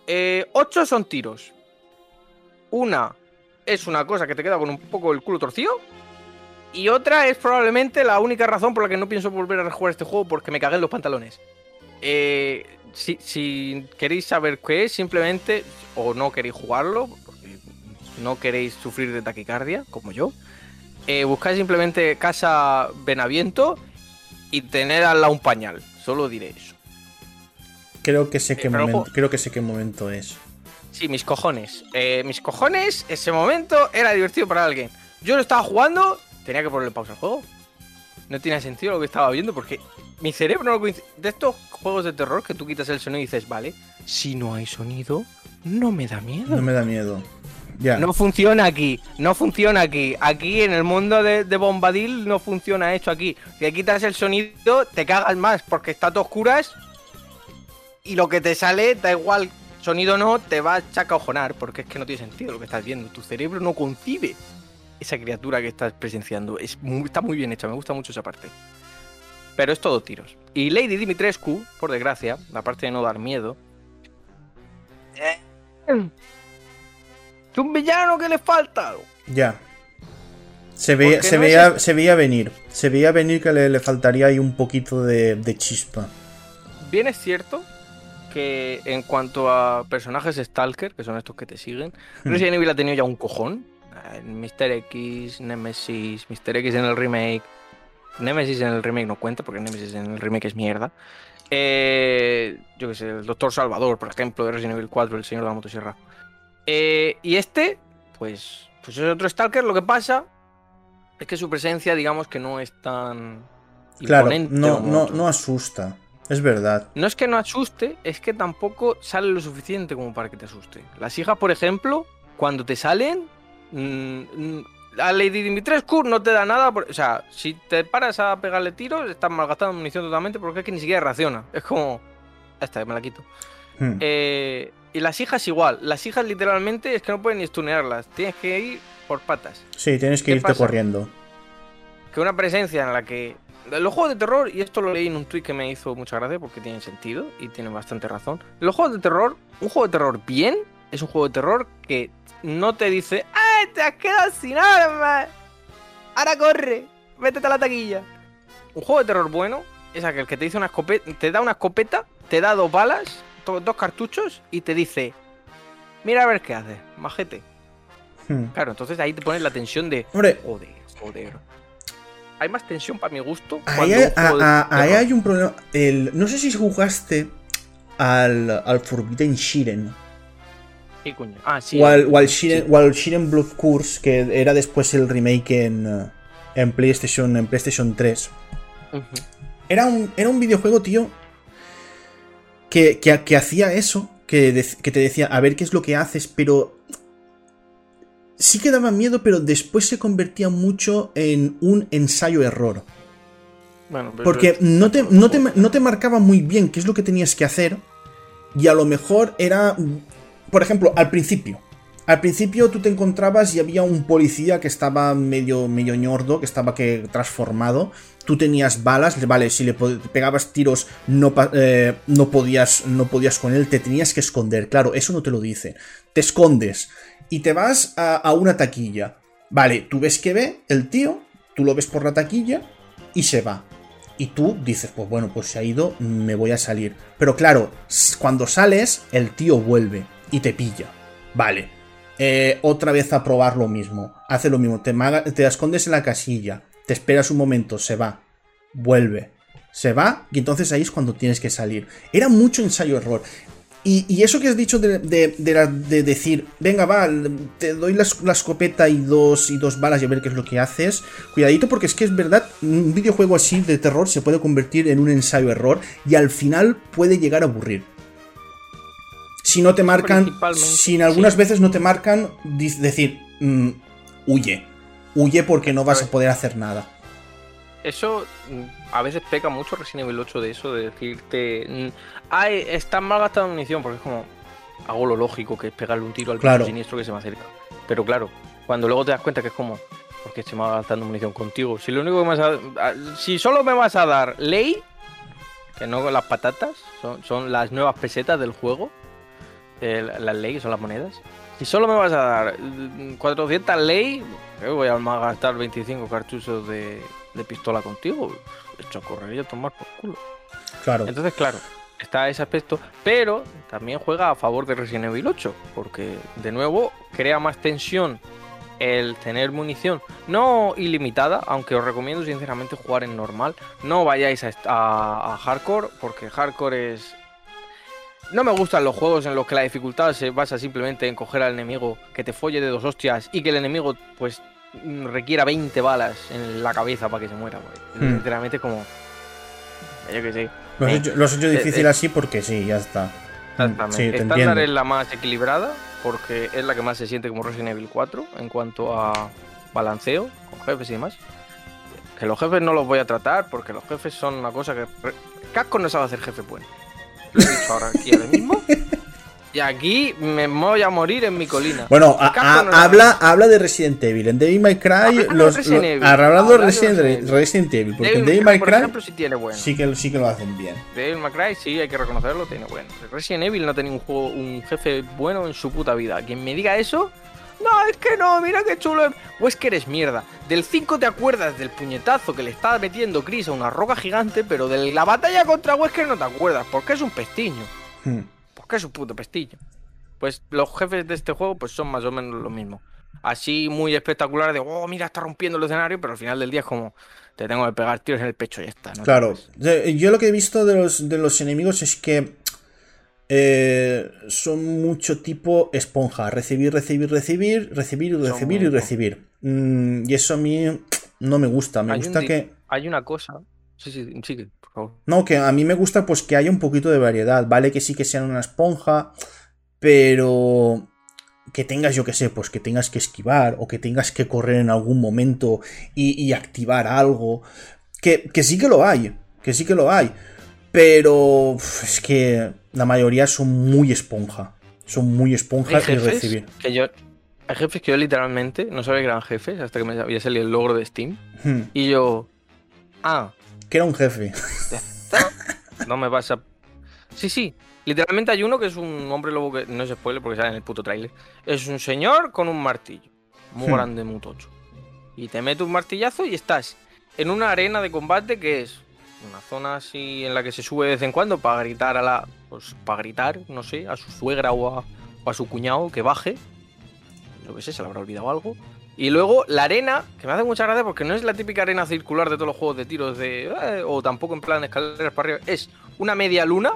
8 son tiros. Una es una cosa que te queda con un poco el culo torcido. Y otra es probablemente la única razón por la que no pienso volver a jugar este juego porque me cagué en los pantalones. Eh, si, si queréis saber qué es, simplemente, o no queréis jugarlo, no queréis sufrir de taquicardia, como yo, eh, buscáis simplemente Casa Benaviento y tener al lado un pañal. Solo diré eso. Creo que sé qué pero momento, ojo. creo que sé qué momento es. Sí, mis cojones. Eh, mis cojones, ese momento era divertido para alguien. Yo lo estaba jugando, tenía que ponerle pausa al juego. No tenía sentido lo que estaba viendo porque mi cerebro no coincide. De estos juegos de terror que tú quitas el sonido y dices, vale, si no hay sonido, no me da miedo. No me da miedo. Ya. No funciona aquí, no funciona aquí. Aquí en el mundo de, de Bombadil no funciona esto aquí. Si quitas el sonido, te cagas más porque está todo oscuras y lo que te sale, da igual, sonido no, te va a chacajonar porque es que no tiene sentido lo que estás viendo. Tu cerebro no concibe esa criatura que estás presenciando. Es muy- está muy bien hecha, me gusta mucho esa parte. Pero es todo tiros. Y Lady Dimitrescu, por desgracia, aparte de no dar miedo, es un villano que le falta. Ya. Se veía, se, no veía, es- se veía venir. Se veía venir que le, le faltaría ahí un poquito de, de chispa. Bien es cierto que en cuanto a personajes Stalker, que son estos que te siguen, Hmm. Resident Evil ha tenido ya un cojón. Mr. X, Nemesis, Mr. X en el remake. Nemesis en el remake no cuenta porque Nemesis en el remake es mierda. Eh, yo que sé, el Doctor Salvador, por ejemplo, de Resident Evil 4, el señor de la motosierra. Eh, y este, pues, pues es otro Stalker. Lo que pasa es que su presencia, digamos que no es tan. Claro, no, no asusta. Es verdad. No es que no asuste, es que tampoco sale lo suficiente como para que te asuste. Las hijas, por ejemplo, cuando te salen, mm, mm, a Lady Dimitrescu no te da nada. por- o sea, si te paras a pegarle tiros, estás malgastando munición totalmente porque es que ni siquiera reacciona. Es como. Ya está, me la quito. Hmm. Eh, y las hijas igual. Las hijas literalmente es que no pueden ni stunearlas. Tienes que ir por patas. Sí, tienes que ¿qué irte pasa? corriendo. que una presencia en la que los juegos de terror, y esto lo leí en un tweet que me hizo mucha gracia porque tiene sentido y tiene bastante razón. Los juegos de terror, un juego de terror bien, es un juego de terror que no te dice, ¡ay, te has quedado sin armas! Ahora corre, métete a la taquilla. Un juego de terror bueno es aquel que te dice una escopeta, te da una escopeta, te da dos balas, dos cartuchos y te dice, mira a ver qué haces, majete. Hmm. Claro, entonces ahí te pones la tensión de, Hombre, Joder, joder. Hay más tensión para mi gusto. ahí cuando hay, a- a- ahí hay un problema. El, no sé si jugaste al, al Forbidden Shiren. ¿Qué coño? Ah, sí. Shiren, Shiren Blood Curse, que era después el remake en, eh, en, PlayStation, en PlayStation 3. Ujú. Era un, era un videojuego, tío, que, que, que hacía eso, que, que te decía, a ver qué es lo que haces, pero sí que daba miedo, pero después se convertía mucho en un ensayo-error. Bueno, Porque no te, no, te, no te marcaba muy bien qué es lo que tenías que hacer. Y a lo mejor era. Por ejemplo, al principio. Al principio tú te encontrabas y había un policía que estaba medio, medio ñordo, que estaba que transformado. Tú tenías balas, vale, si le pegabas tiros no, eh, no, podías, no podías con él, te tenías que esconder. Claro, eso no te lo dice. Te escondes y te vas a, a una taquilla. Vale, tú ves que ve el tío, tú lo ves por la taquilla y se va. Y tú dices, pues bueno, pues se ha ido, me voy a salir. Pero claro, cuando sales, el tío vuelve y te pilla. Vale. Eh, otra vez a probar lo mismo. Hace lo mismo. Te, te escondes en la casilla. Te esperas un momento, se va. Vuelve. Se va y entonces ahí es cuando tienes que salir. Era mucho ensayo-error. Y, y eso que has dicho de, de- de decir, venga, va, te doy la escopeta y dos, y dos balas y a ver qué es lo que haces. Cuidadito porque es que es verdad, un videojuego así de terror se puede convertir en un ensayo-error y al final puede llegar a aburrir. Si no te marcan, si algunas sí. veces no te marcan, decir, mm, huye. Huye porque no vas a poder hacer nada. Eso mm, a veces peca mucho Resident Evil 8 de eso, de decirte. mm, Ay, está mal gastada munición, porque es como. Hago lo lógico, que es pegarle un tiro al Claro. siniestro que se me acerca. Pero claro, cuando luego te das cuenta que es como. ¿Por qué se me va gastando munición contigo? Si lo único que me vas a- Si solo me vas a dar ley, que no las patatas, son, son las nuevas pesetas del juego. Eh, las ley, que son las monedas. Si solo me vas a dar mm, 400 ley, ¿qué voy a gastar 25 cartuchos de, de pistola contigo. Hecho a correr y a tomar por culo. Claro. Entonces, claro, está ese aspecto, pero también juega a favor de Resident Evil 8, porque de nuevo crea más tensión el tener munición no ilimitada, aunque os recomiendo sinceramente jugar en normal. No vayáis a, est- a- a hardcore, porque hardcore es. No me gustan los juegos en los que la dificultad se basa simplemente en coger al enemigo, que te folle de dos hostias y que el enemigo, pues, requiera 20 balas en la cabeza para que se muera. güey. Hmm. Sinceramente, como. Yo que sé. Lo has Eh, hecho, lo has hecho eh, difícil eh. así porque sí, ya está. Exactamente. Sí, te Estándar entiendo. es la más equilibrada porque es la que más se siente como Resident Evil 4 en cuanto a balanceo con jefes y demás. Que los jefes no los voy a tratar porque los jefes son una cosa que... Capcom no sabe hacer jefe bueno. Lo he dicho ahora aquí ahora mismo. Y aquí me voy a morir en mi colina. Bueno, a- a- no habla, habla de Resident Evil. En Devil May Cry, Hablando de los, Evil. hablando de Resident, Resident Evil. Resident Evil, porque en Devil Devil May Cry, por ejemplo, sí tiene bueno. sí que, sí que lo hacen bien. Devil May Cry, sí, hay que reconocerlo, tiene bueno. Resident Evil no tiene un juego, un jefe bueno en su puta vida. Quien me diga eso, No, es que no, mira qué chulo. Wesker eres mierda. Del 5 te acuerdas del puñetazo que le está metiendo Chris a una roca gigante, pero de la batalla contra Wesker no te acuerdas, porque es un pestiño. Hmm. Porque es un puto pestiño. Pues los jefes de este juego pues son más o menos lo mismo. Así muy espectacular de, oh, mira, está rompiendo el escenario, pero al final del día es como, te tengo que pegar tiros en el pecho y ya está. ¿no? Claro, yo lo que he visto de los, de los enemigos es que eh, son mucho tipo esponja. Recibir, recibir, recibir, recibir, recibir y recibir. Mm, y eso a mí no me gusta. Me gusta que. Hay una cosa. Sí, sí, sigue, por favor. No, que a mí me gusta pues que haya un poquito de variedad. Vale que sí que sean una esponja, pero que tengas, yo que sé, pues que tengas que esquivar o que tengas que correr en algún momento y, activar algo. Que, que sí que lo hay, que sí que lo hay. Pero es que la mayoría son muy esponja. Son muy esponja y recibir. Que yo, hay jefes que yo literalmente no sabía que eran jefes hasta que me había salido el logro de Steam. Hmm. Y yo. Ah. Que era un jefe. No me pasa. Sí, sí. Literalmente hay uno que es un hombre lobo que no es spoiler porque sale en el puto trailer. Es un señor con un martillo. Muy hmm. grande, muy tocho. Y te mete un martillazo y estás en una arena de combate que es una zona así en la que se sube de vez en cuando para gritar a la. Pues para gritar, no sé, a su suegra o a, su cuñado que baje. Lo que sé, se le habrá olvidado algo. Y luego la arena, que me hace mucha gracia porque no es la típica arena circular de todos los juegos de tiros de. Eh, o tampoco en plan de escaleras para arriba. Es una media luna.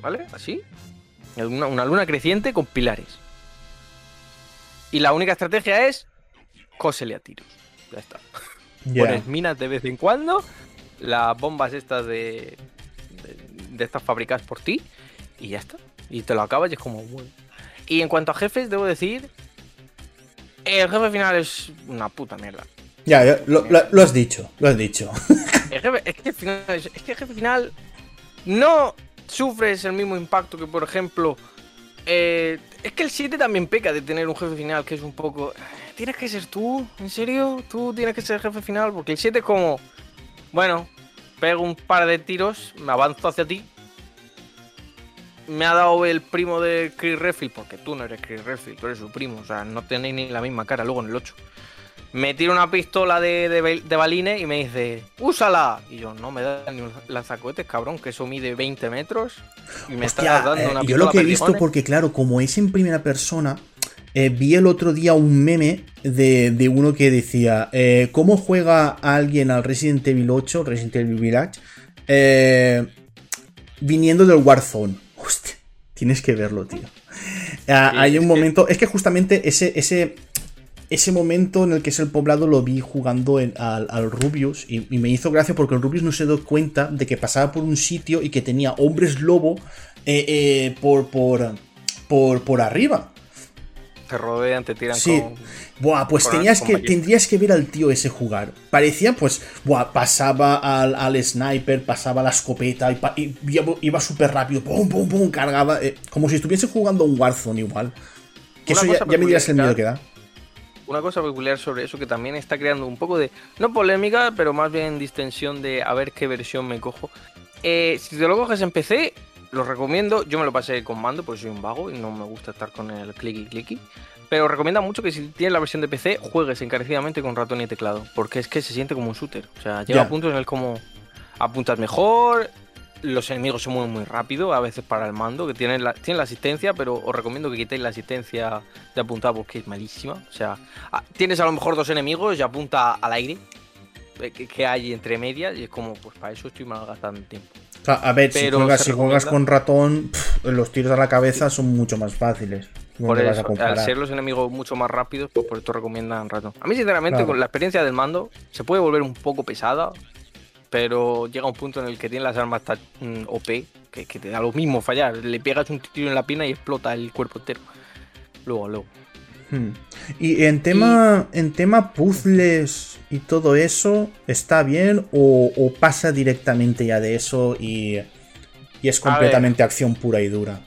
¿Vale? Así. Una, luna creciente con pilares. Y la única estrategia es. Cósele a tiros. Ya está. Pones minas de vez en cuando las bombas estas de, de, estas fabricadas por ti y ya está. Y te lo acabas y es como, bueno. Y en cuanto a jefes, debo decir, el jefe final es una puta mierda. Ya, lo, has dicho, lo has dicho. es, que el final, es que el jefe final no sufres el mismo impacto que, por ejemplo, eh, es que el 7 también peca de tener un jefe final que es un poco... Tienes que ser tú, ¿en serio? Tú tienes que ser el jefe final, porque el 7 es como... Bueno, pego un par de tiros, me avanzo hacia ti. Me ha dado el primo de Chris Redfield, porque tú no eres Chris Redfield, tú eres su primo, o sea, no tenéis ni la misma cara luego en el 8. Me tira una pistola de, de, balines y me dice, ¡úsala! Y yo, no me da ni un lanzacohetes, cabrón, que eso mide 20 metros. Y me está dando una eh, Yo lo que he visto, porque claro, como es en primera persona, eh, vi el otro día un meme de, uno que decía, eh, ¿cómo juega alguien al Resident Evil 8, Resident Evil Village, eh, viniendo del Warzone? Hostia, tienes que verlo, tío. Ah, hay un momento, es que justamente ese, ese, ese momento en el que es el poblado lo vi jugando al, Rubius y, me hizo gracia porque el Rubius no se dio cuenta de que pasaba por un sitio y que tenía hombres lobo por, por, por, por arriba te rodean, te tiran sí. Buah, pues tenías que, tendrías que ver al tío ese jugar. Parecía, pues, buah, pasaba al, sniper, pasaba la escopeta y, iba, súper rápido, pum, pum, pum, cargaba. Eh, como si estuviese jugando un Warzone igual. Que eso ya, me dirás el miedo que da. Una cosa peculiar sobre eso que también está creando un poco de, no polémica, pero más bien distensión de a ver qué versión me cojo. Eh, si te lo coges en PC, lo recomiendo. Yo me lo pasé con mando porque soy un vago y no me gusta estar con el clicky clicky. Pero recomienda mucho que si tienes la versión de PC, juegues encarecidamente con ratón y teclado. Porque es que se siente como un shooter. O sea, llega a puntos en el como apuntas mejor, los enemigos se mueven muy rápido, a veces para el mando, que tienen la, la asistencia, pero os recomiendo que quitéis la asistencia de apuntar porque es malísima. O sea, ah, tienes a lo mejor dos enemigos y apunta al aire eh, que, hay entre medias y es como, pues para eso estoy mal A ver, si juegas, con ratón, los tiros a la cabeza son mucho más fáciles. Por eso, al ser los enemigos mucho más rápidos, pues por esto recomiendan ratón. A mí, sinceramente, con la experiencia del mando, se puede volver un poco pesada, pero llega un punto en el que tiene las armas tan mm, OP que, te da lo mismo fallar. Le pegas un tiro en la pina y explota el cuerpo entero. Luego, luego. Y en tema, en tema puzzles y todo eso, ¿está bien o, pasa directamente ya de eso y, y es completamente acción pura y dura?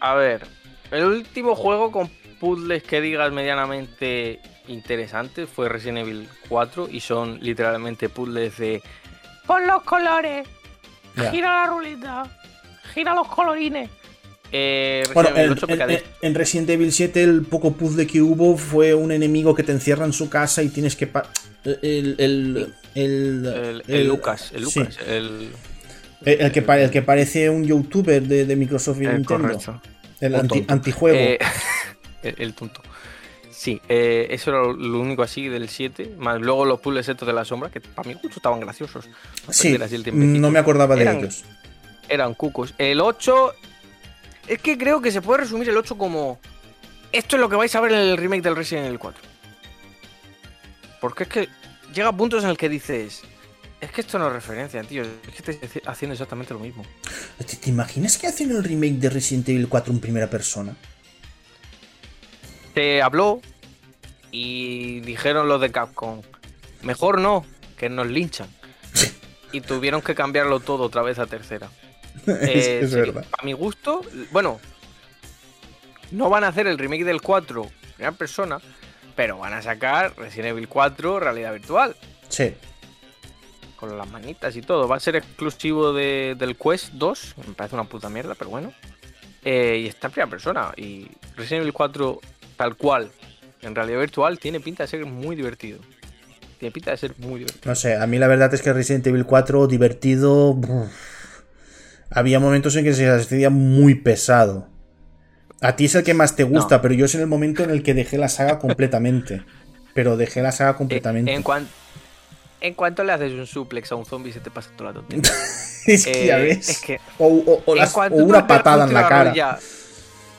A ver, el último juego con puzzles que digas medianamente interesantes fue Resident Evil 4 y son literalmente puzzles de pon los colores, gira la ruleta, gira los colorines. Eh, Bueno, en, 8 en- en- en Resident Evil 7 el poco puzzle que hubo fue un enemigo que te encierra en su casa y tienes que... El, el, el, El, el Lucas, el sí, Lucas, el, el- el que, el que parece un youtuber de, de Microsoft y el Nintendo. correcto. El anti- antijuego. Eh, el, el tonto. Sí, eh, eso era lo único así del 7. Más luego los puzzles estos de la sombra, que para mi gusto estaban graciosos. No sí, no me acordaba de Eran- ellos. Eran cucos. El 8. Es que creo que se puede resumir el 8 como. Esto es lo que vais a ver en el remake del Resident Evil 4. Porque es que llega a puntos en el que dices. Es que esto no es referencia, tío. Es que estoy haciendo exactamente lo mismo. ¿Te, te imaginas que hacen el remake de Resident Evil 4 en primera persona? Se habló y dijeron los de Capcom. Mejor no, que nos linchan. Y tuvieron que cambiarlo todo otra vez a tercera. es, Eh, es sí, verdad. A mi gusto, bueno, no van a hacer el remake del 4 en primera persona, pero van a sacar Resident Evil 4 realidad virtual, Sí. con las manitas y todo. Va a ser exclusivo de- del Quest 2, me parece una puta mierda, pero bueno. Eh, y está en primera persona. Y Resident Evil 4, tal cual, en realidad virtual, tiene pinta de ser muy divertido. Tiene pinta de ser muy divertido. No sé, a mí la verdad es que Resident Evil 4 divertido... uf. Había momentos en que se hacía muy pesado. A ti es el que más te gusta, No. pero yo es en el momento en el que dejé la saga completamente. Pero dejé la saga Eh, completamente. en, cuan- en cuanto le haces un suplex a un zombie, se te pasa toda la tontería. es que ya Eh, ves. es que- o, o- o las- una patada un en la cara. rodilla,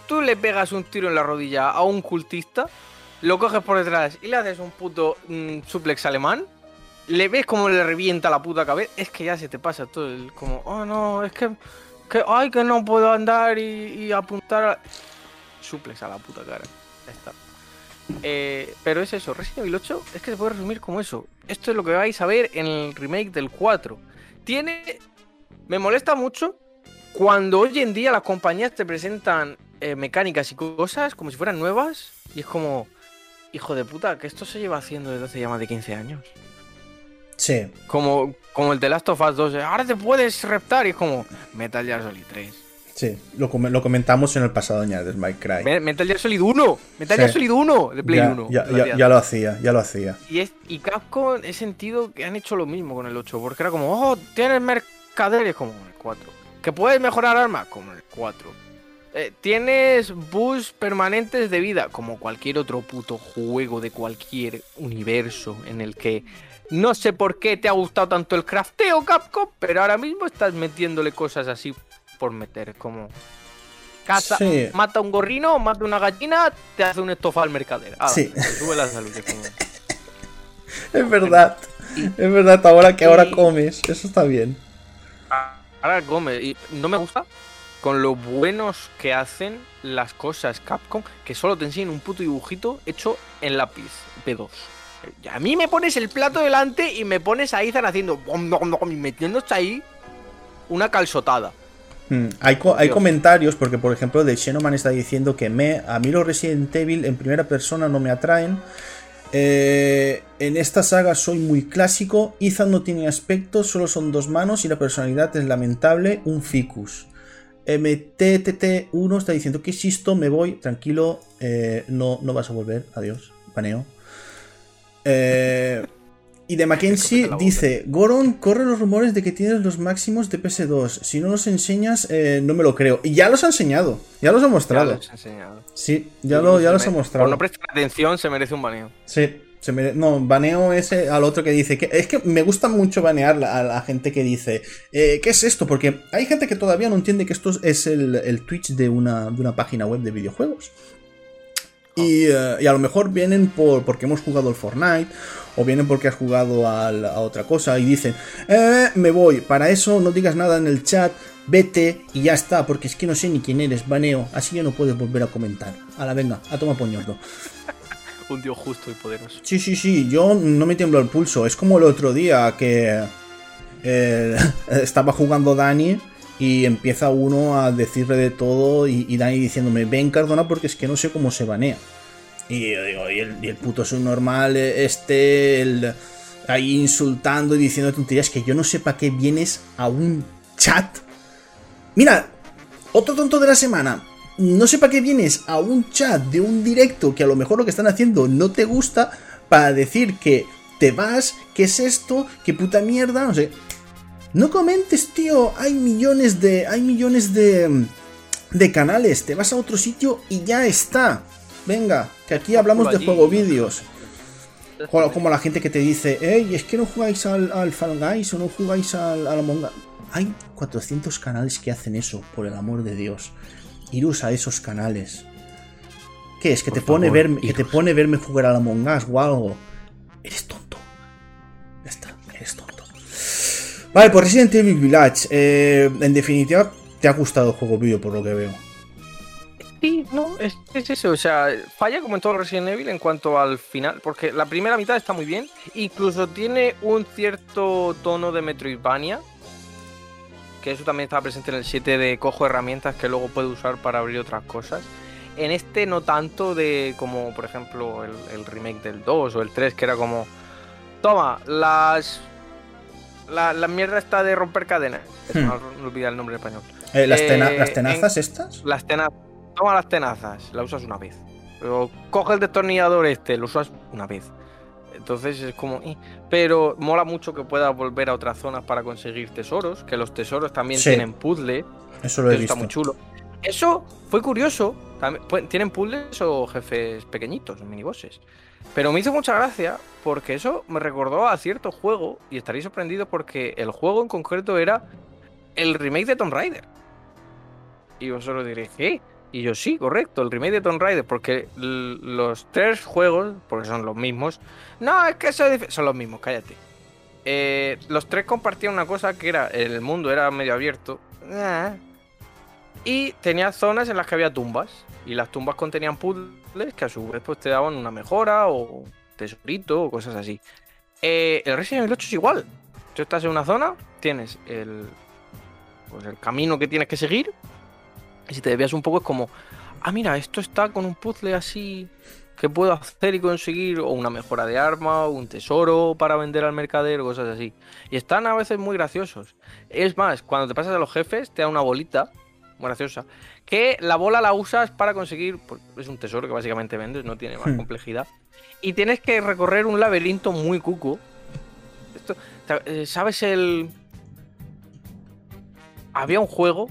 tú le pegas un tiro en la rodilla a un cultista, lo coges por detrás y le haces un puto mm, suplex alemán, le ves como le revienta la puta cabeza, es que ya se te pasa todo el como, oh no, es que, que ay, que no puedo andar y, apuntar a... Suplex a la puta cara. Ya está. Eh, pero es eso, Resident Evil 8 es que se puede resumir como eso. Esto es lo que vais a ver en el remake del 4. Tiene. Me molesta mucho cuando hoy en día las compañías te presentan eh, mecánicas y cosas como si fueran nuevas. Y es como. Hijo de puta, que esto se lleva haciendo desde hace ya más de 15 años. Sí. Como, como el The Last of Us 2. de, Ahora te puedes reptar. Y es como. Metal Gear Solid 3. Sí, lo, com- lo comentamos en el pasado año de My Cry. Me- Metal Gear Solid 1. Metal Sí. Gear Solid 1 de Play ya, 1. ya- ya- gracias. ya lo hacía, ya lo hacía. Y, es, y Capcom he sentido que han hecho lo mismo con el 8, porque era como, oh, tienes mercaderes como en el 4. Que puedes mejorar armas como en el 4. Eh, tienes boosts permanentes de vida, como cualquier otro puto juego de cualquier universo en el que no sé por qué te ha gustado tanto el crafteo Capcom, pero ahora mismo estás metiéndole cosas así por meter, como... Caza, Sí. mata un gorrino, mata una gallina, te hace un estofado al mercader. Ah, Sí. te sube la salud. es como- Es verdad. Es verdad, ahora que ahora Y- comes. Eso está bien. Ahora come. Y no me gusta con lo buenos que hacen las cosas Capcom, que solo te enseñan un puto dibujito hecho en lápiz P2. A mí me pones el plato delante y me pones a Ethan haciendo metiéndose ahí una calzotada. Mm, Hay, co- hay Dios. comentarios, porque por ejemplo, de Xenoman está diciendo que me, a mí los Resident Evil en primera persona no me atraen. Eh, en esta saga soy muy clásico. Ethan no tiene aspecto, solo son dos manos y la personalidad es lamentable. Un ficus. MTTT1 está diciendo que existo, me voy, tranquilo, eh, no, no vas a volver, adiós, paneo. Eh, y de Mackenzie dice: Goron, corre los rumores de que tienes los máximos de PS2. Si no los enseñas, eh, no me lo creo. Y ya los ha enseñado, ya los ha Ya mostrado. los he enseñado. Sí, ya, lo, ya los ha mostrado. Por no prestar atención se merece un baneo. Sí, se mere- no, baneo ese al otro que dice que es que me gusta mucho banear a la gente que dice eh, ¿qué es esto? Porque hay gente que todavía no entiende que esto es el, el Twitch de una, de una página web de videojuegos. Y, eh, y a lo mejor vienen por porque hemos jugado al Fortnite o vienen porque has jugado al- a, otra cosa y dicen, eh, me voy, para eso no digas nada en el chat, vete y ya está, porque es que no sé ni quién eres, baneo, así ya no puedes volver a comentar. A la venga, a toma poñordo. Un dios justo y poderoso. Sí, sí, sí, yo no me tiemblo el pulso. Es como el otro día que eh, estaba jugando Dani y empieza uno a decirle de todo y, y Dani diciéndome, ven Cardona porque es que no sé cómo se banea. Y yo digo, y el, el puto subnormal este, el, ahí insultando y diciendo tonterías que yo no sé para qué vienes a un chat. Mira, Otro tonto de la semana. No sé para qué vienes a un chat de un directo que a lo mejor lo que están haciendo no te gusta para decir que te vas, que es esto, que puta mierda, no sé. No comentes, tío. Hay millones de. Hay millones de. de canales. Te vas a otro sitio y ya está. Venga, que aquí hablamos de juego vídeos. Como la gente que te dice, hey, es que no jugáis al, al Fall Guys o no jugáis al, al Among Us. Hay 400 canales que hacen eso, por el amor de Dios. Iros a esos canales. ¿Qué es? ¿Que, te pone, verme, que te pone verme jugar al Among Us o algo? Eres tonto. Vale, por Resident Evil Village. Eh, en definitiva, te ha gustado el juego vídeo por lo que veo. Sí, no, es, eso. O sea, falla como en todo Resident Evil en cuanto al final. Porque la primera mitad está muy bien. Incluso tiene un cierto tono de Metroidvania. Que eso también estaba presente en el 7 de cojo herramientas que luego puede usar para abrir otras cosas. En este no tanto de como, por ejemplo, el, remake del 2 o el 3, que era como. Toma, las. La, la mierda está de romper cadenas. Hmm. No, olvida el nombre en español. Eh, ¿las, ¿Las, eh, tenazas estas? Las tenazas toma las tenazas, la usas una vez. Pero coge el destornillador este, lo usas una vez. Entonces es como. Eh. Pero mola mucho que puedas volver a otras zonas para conseguir tesoros. Que los tesoros también tienen puzzle. Eso lo he visto. Está muy chulo. Eso fue curioso. También, tienen puzzles o jefes pequeñitos, minibosses. Pero me hizo mucha gracia porque eso me recordó a cierto juego. Y estaréis sorprendidos porque el juego en concreto era el remake de Tomb Raider. Y vosotros diréis, ¿qué? Y yo, sí, correcto, el remake de Tomb Raider, porque los tres juegos, porque son los mismos, no, es que son los mismos, cállate. Eh, los tres compartían una cosa que era, el mundo era medio abierto, eh, y tenía zonas en las que había tumbas, y las tumbas contenían puzzles que a su vez pues, te daban una mejora o tesorito o cosas así. Eh, el Resident Evil 8 es igual. Tú estás en una zona, tienes el, pues, el camino que tienes que seguir, y si te desvías un poco es como, ah, mira, esto está con un puzzle así que puedo hacer y conseguir, o una mejora de arma, o un tesoro para vender al mercader, o cosas así. Y están a veces muy graciosos. Es más, cuando te pasas a los jefes, te da una bolita, graciosa, que la bola la usas para conseguir, pues, es un tesoro que básicamente vendes, no tiene más hmm. complejidad. Y tienes que recorrer un laberinto muy cuco. Esto, eh, ¿Sabes el...? Había un juego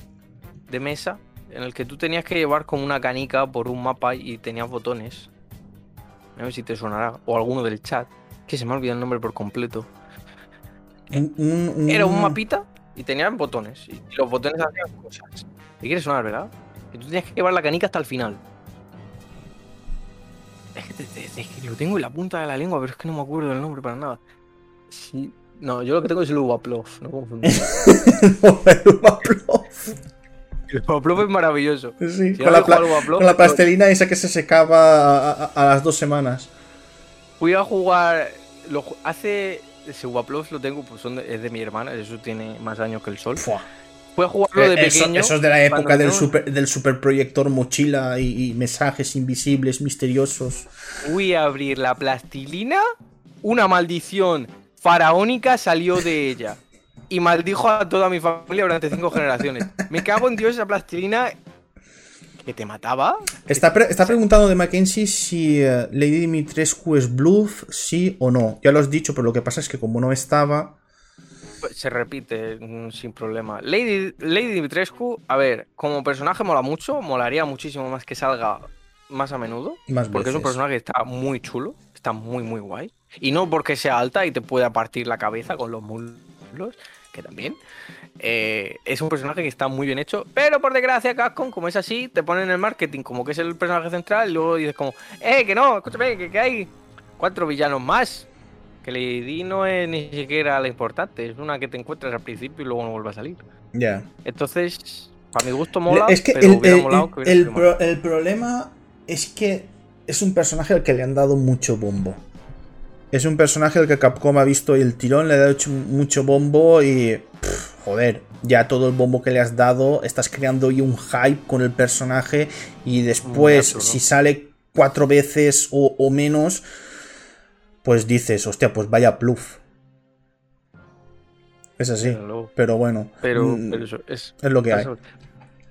de mesa en el que tú tenías que llevar como una canica por un mapa y tenías botones. A ver si te sonará. O alguno del chat. Que se me ha olvidado el nombre por completo. Era un mapita y tenían botones. Y los botones hacían cosas. ¿Te quieres sonar, verdad? Y tú tenías que llevar la canica hasta el final. Es que, lo tengo en la punta de la lengua, pero es que no me acuerdo del nombre para nada. Sí. No, yo lo que tengo es el Ubaplof, no confundir. el Waplof es maravilloso. con, la pastelina esa que se secaba a, las dos semanas. Fui a jugar. Lo, hace. Ese Waplof lo tengo, pues es de mi hermana, eso tiene más años que el sol. Fui a jugarlo de eh, pequeño. Eso, es de la época del super, del superproyector mochila y, y mensajes invisibles, misteriosos. Fui a abrir la plastilina. Una maldición faraónica salió de ella y maldijo a toda mi familia durante cinco generaciones. Me cago en Dios esa plastilina que te mataba. Está, está preguntando de Mackenzie si eh, Lady Dimitrescu es bluff, sí o no. Ya lo has dicho, pero lo que pasa es que como no estaba... Se repite mm, sin problema. Lady, Lady Dimitrescu, a ver, como personaje mola mucho, molaría muchísimo más que salga más a menudo. Más porque es un personaje que está muy chulo, está muy, muy guay. Y no porque sea alta y te pueda partir la cabeza con los muslos que también. Eh, es un personaje que está muy bien hecho, pero por desgracia Capcom, como es así, te ponen en el marketing como que es el personaje central y luego dices como, eh, que no, escúchame, que, hay cuatro villanos más. Que Lady no es ni siquiera la importante, es una que te encuentras al principio y luego no vuelve a salir. Ya. Entonces, para mi gusto mola, es que el, el problema es que es un personaje al que le han dado mucho bombo. Es un personaje al que Capcom ha visto y el tirón le ha dado mucho bombo y. joder, ya todo el bombo que le has dado, estás creando hoy un hype con el personaje y después, si sale cuatro veces o, menos, pues dices, hostia, pues vaya pluf. Es así, pero bueno. Pero, mm, es, lo que hay.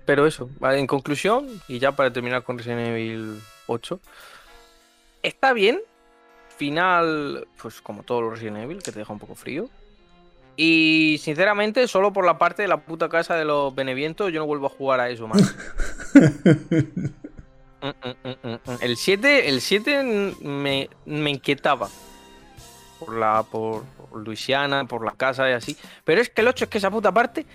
Pero eso, en conclusión, y ya para terminar con Resident Evil 8, está bien. Final, pues como todos los Resident Evil, que te deja un poco frío. Y sinceramente, solo por la parte de la puta casa de los Benevientos, yo no vuelvo a jugar a eso más. El 7, el 7 me, me inquietaba. Por la. Por, Luisiana, por la casa y así. Pero es que el 8 es que esa puta parte.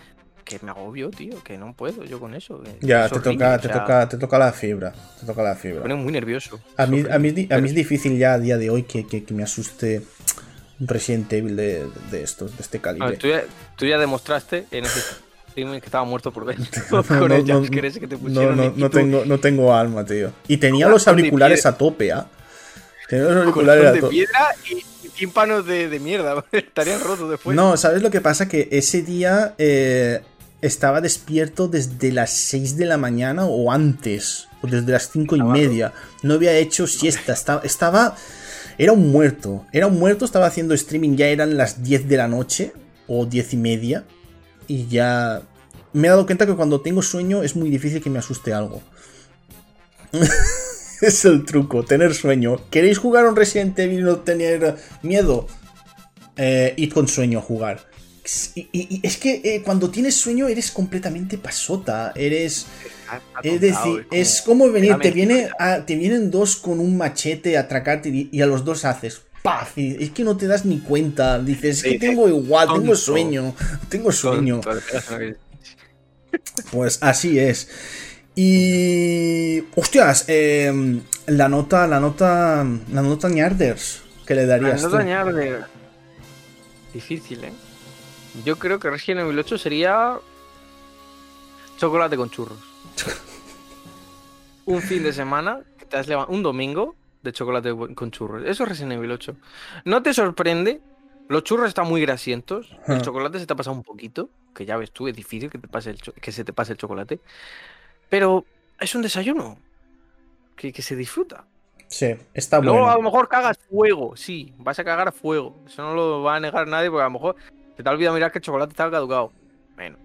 Que me agobio, tío. Que no puedo yo con eso. Ya, te, toca, te, toca, te toca la fibra. Te toca la fibra. Me pone muy nervioso. A mí, a mí, a mí es difícil ya a día de hoy que, que, que me asuste un Resident Evil de, de estos, de este calibre. tú, ya, tú, ya, demostraste en ese que estaba muerto por ver. con no, no, que te no, no, no, tengo, no tengo alma, tío. Y tenía los auriculares a tope, ¿ah? Tenía los auriculares a tope. de piedra y, tímpanos de, de, mierda. Estarían rotos después. No, ¿sabes lo que pasa? Que ese día eh, estaba despierto desde las 6 de la mañana o antes. O desde las 5 y media. No había hecho siesta. Estaba, estaba era un muerto. Era un muerto, estaba haciendo streaming, ya eran las 10 de la noche o 10 y media. Y ya me he dado cuenta que cuando tengo sueño es muy difícil que me asuste algo. es el truco, tener sueño. ¿Queréis jugar un Resident Evil y no tener miedo? Eh, id con sueño a jugar. Y, es que eh, cuando tienes sueño eres completamente pasota. Eres. Es decir, es como venir, te, viene te vienen dos con un machete a atracarte y, a los dos haces. Es que no te das ni cuenta. Dices, es que tengo igual, tengo sueño. Tengo sueño. Pues así es. Y. Hostias, em, la nota, la nota. La nota Ñarders. ¿Qué le darías? La nota Difícil, ¿eh? Yo creo que Resident Evil 8 sería chocolate con churros. un fin de semana, te has un domingo de chocolate con churros. Eso es Resident Evil 8. No te sorprende, los churros están muy grasientos, el chocolate se te ha pasado un poquito, que ya ves tú, es difícil que, te pase el que se te pase el chocolate, pero es un desayuno que, se disfruta. Sí, está bueno. Luego a lo mejor cagas fuego, sí, vas a cagar fuego. Eso no lo va a negar nadie porque a lo mejor te te ha olvidado mirar que el chocolate está caducado. Bueno.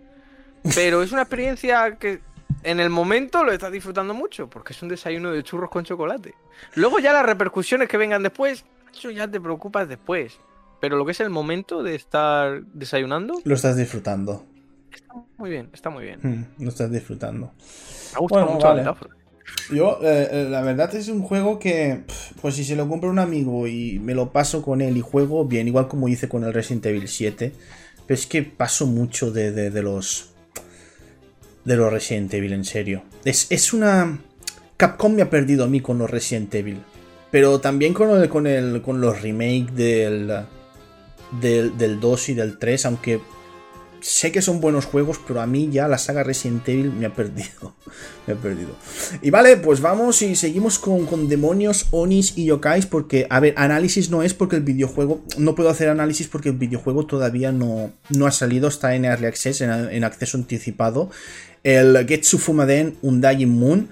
Pero es una experiencia que en el momento lo estás disfrutando mucho, porque es un desayuno de churros con chocolate. Luego ya las repercusiones que vengan después, eso ya te preocupas después. Pero lo que es el momento de estar desayunando... Lo estás disfrutando. Está muy bien, está muy bien. Hmm, lo estás disfrutando. Me gusta mucho la Yo, eh, eh, la verdad es un juego que, pues si se lo compra un amigo y me lo paso con él y juego bien, igual como hice con el Resident Evil 7, pero es que paso mucho de, de, los de los Resident Evil, en serio. Es, es, una... Capcom me ha perdido a mí con los Resident Evil, pero también con, el, con, el, con los remakes del, del, del 2 y del 3, aunque sé que son buenos juegos, pero a mí ya la saga Resident Evil me ha perdido. me ha perdido. Y vale, pues vamos y seguimos con, demonios, onis y yokais, porque, a ver, análisis no es porque el videojuego, no puedo hacer análisis porque el videojuego todavía no, no ha salido, está en Early Access, en, acceso anticipado. El Getsu Fumaden Undying Moon,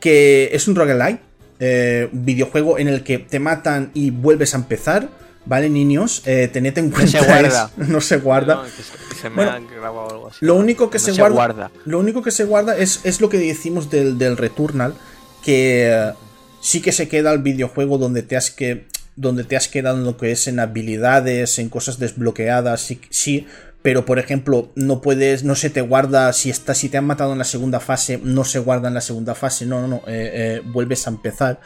que es un roguelike, eh, videojuego en el que te matan y vuelves a empezar Vale, niños, eh, tened en cuenta. No se guarda. Lo único que se, guarda, Lo único que se guarda es, es lo que decimos del, del Returnal. Que eh, sí que se queda el videojuego donde te has que. Donde te has quedado en lo que es en habilidades, en cosas desbloqueadas, sí, sí pero por ejemplo no puedes, no se te guarda si está, si te han matado en la segunda fase, no se guarda en la segunda fase, no, no, no, eh, eh, vuelves a empezar.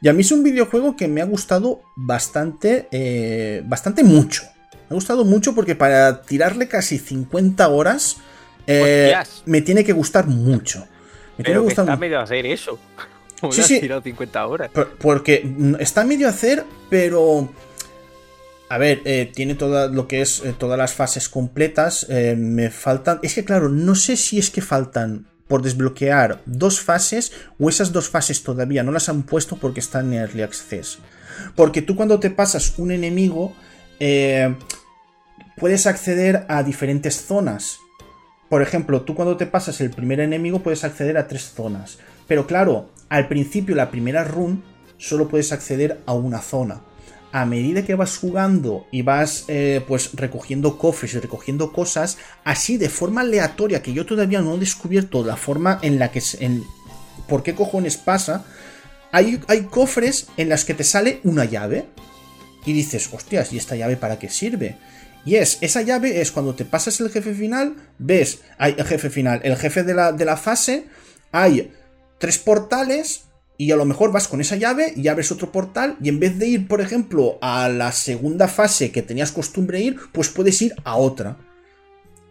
Y a mí es un videojuego que me ha gustado bastante, eh, bastante mucho. Me ha gustado mucho porque para tirarle casi 50 horas me tiene que gustar mucho. Me tiene que gustar está medio a hacer eso. Sí, sí. Tirado 50 horas. Porque está medio a hacer, pero a ver, eh, tiene todo lo que es eh, todas las fases completas. Eh, me faltan. Es que, claro, no sé si es que faltan por desbloquear dos fases o esas dos fases todavía no las han puesto porque están en Early Access. Porque tú, cuando te pasas un enemigo, puedes acceder a diferentes zonas. Por ejemplo, tú cuando te pasas el primer enemigo puedes acceder a tres zonas. Pero claro, al principio, la primera run, solo puedes acceder a una zona. A medida que vas jugando y vas eh, pues recogiendo cofres y recogiendo cosas, así de forma aleatoria, que yo todavía no he descubierto la forma en la que... En, ¿Por qué cojones pasa? Hay, hay cofres en las que te sale una llave y dices, hostias, ¿y esta llave para qué sirve? Y es, esa llave es cuando te pasas el jefe final, ves, hay el jefe final, el jefe de la, de la fase, hay tres portales y a lo mejor vas con esa llave y abres otro portal y en vez de ir, por ejemplo, a la segunda fase que tenías costumbre ir, pues puedes ir a otra.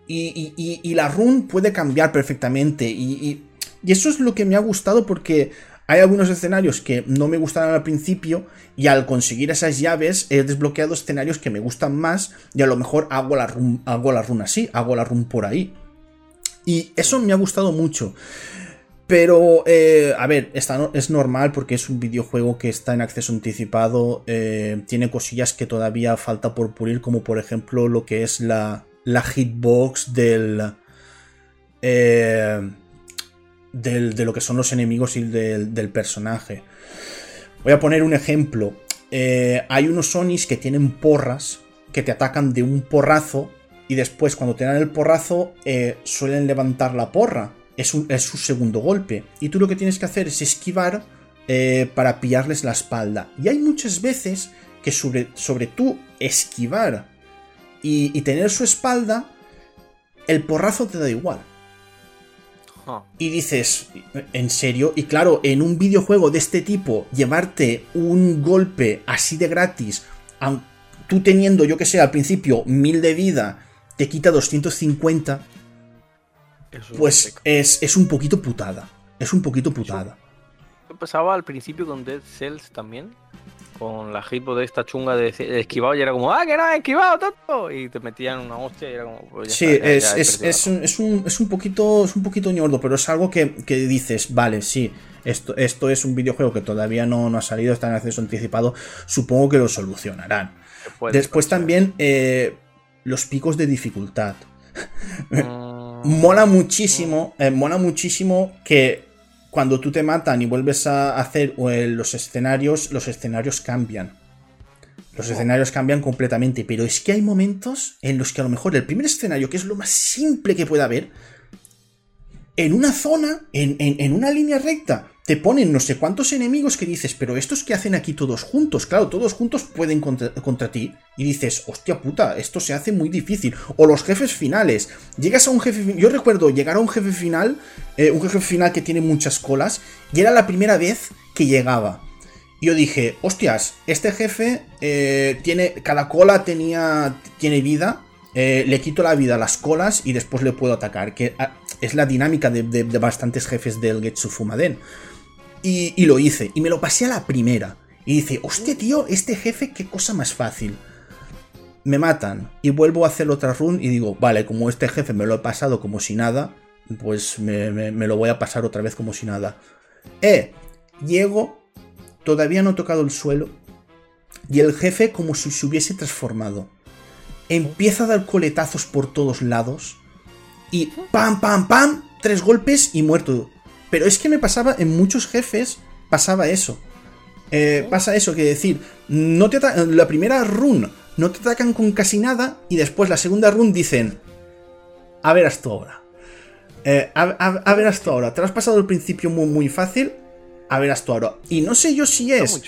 Y, la run puede cambiar perfectamente. Y, y, eso es lo que me ha gustado porque hay algunos escenarios que no me gustaban al principio y al conseguir esas llaves he desbloqueado escenarios que me gustan más y a lo mejor hago la run, hago la run así, hago la run por ahí. Y eso me ha gustado mucho. Pero, eh, a ver, es normal porque es un videojuego que está en acceso anticipado. Eh, tiene cosillas que todavía falta por pulir, como por ejemplo lo que es la, la hitbox del, eh, del, de lo que son los enemigos y del, personaje. Voy a poner un ejemplo. hay unos Sonis que tienen porras que te atacan de un porrazo y después cuando te dan el porrazo suelen levantar la porra es, su segundo golpe. Y tú lo que tienes que hacer es esquivar eh, para pillarles la espalda. Y hay muchas veces que sobre, sobre tú esquivar y, tener su espalda, el porrazo te da igual. Y dices, ¿en serio? Y claro, en un videojuego de este tipo, llevarte un golpe así de gratis, tú teniendo, yo que sé, al principio mil de vida, te quita 250, pues es, un poquito putada. Es un poquito putada. Pasaba al principio con Dead Cells también. Con la hitbox de esta chunga de, esquivado y era como, ¡ah, que no esquivado tanto! Y te metían una hostia y era como. Pues sí, es, un, poquito, es un poquito ñordo, pero es algo que, dices, vale, sí, esto, esto es un videojuego que todavía no, no ha salido, está en acceso anticipado. Supongo que lo solucionarán. Después también eh, los picos de dificultad. Mm mola muchísimo, eh, mola muchísimo que cuando tú te matan y vuelves a hacer eh, los escenarios, los escenarios cambian. Los escenarios cambian completamente, pero es que hay momentos en los que a lo mejor el primer escenario, que es lo más simple que pueda haber, en una zona, en una línea recta, te ponen no sé cuántos enemigos que dices, pero estos que hacen aquí todos juntos, claro, todos juntos pueden contra, ti. Y dices, hostia puta, esto se hace muy difícil. O los jefes finales. Llegas a un jefe. Yo recuerdo llegar a un jefe final, eh, un jefe final que tiene muchas colas, y era la primera vez que llegaba. Y yo dije, hostias, este jefe eh, tiene. Cada cola tenía. tiene vida. Eh, le quito la vida a las colas y después le puedo atacar. Que ah, es la dinámica de, de bastantes jefes del Getsu Fumaden. Y, lo hice. Y me lo pasé a la primera. Y dice, hostia, tío, este jefe, qué cosa más fácil. Me matan y vuelvo a hacer otra run y digo, vale, como este jefe me lo he pasado como si nada, pues me, me lo voy a pasar otra vez como si nada. Eh, llego, todavía no he tocado el suelo y el jefe como si se hubiese transformado. Empieza a dar coletazos por todos lados y pam, pam, pam, tres golpes y muerto. Pero es que me pasaba en muchos jefes, pasaba eso. Eh, pasa eso, que decir, no te la primera run no te atacan con casi nada y después la segunda run dicen, a ver hasta ahora. Eh, a, ver hasta ahora. Te lo has pasado al principio muy, muy fácil, a ver hasta ahora. Y no sé yo si es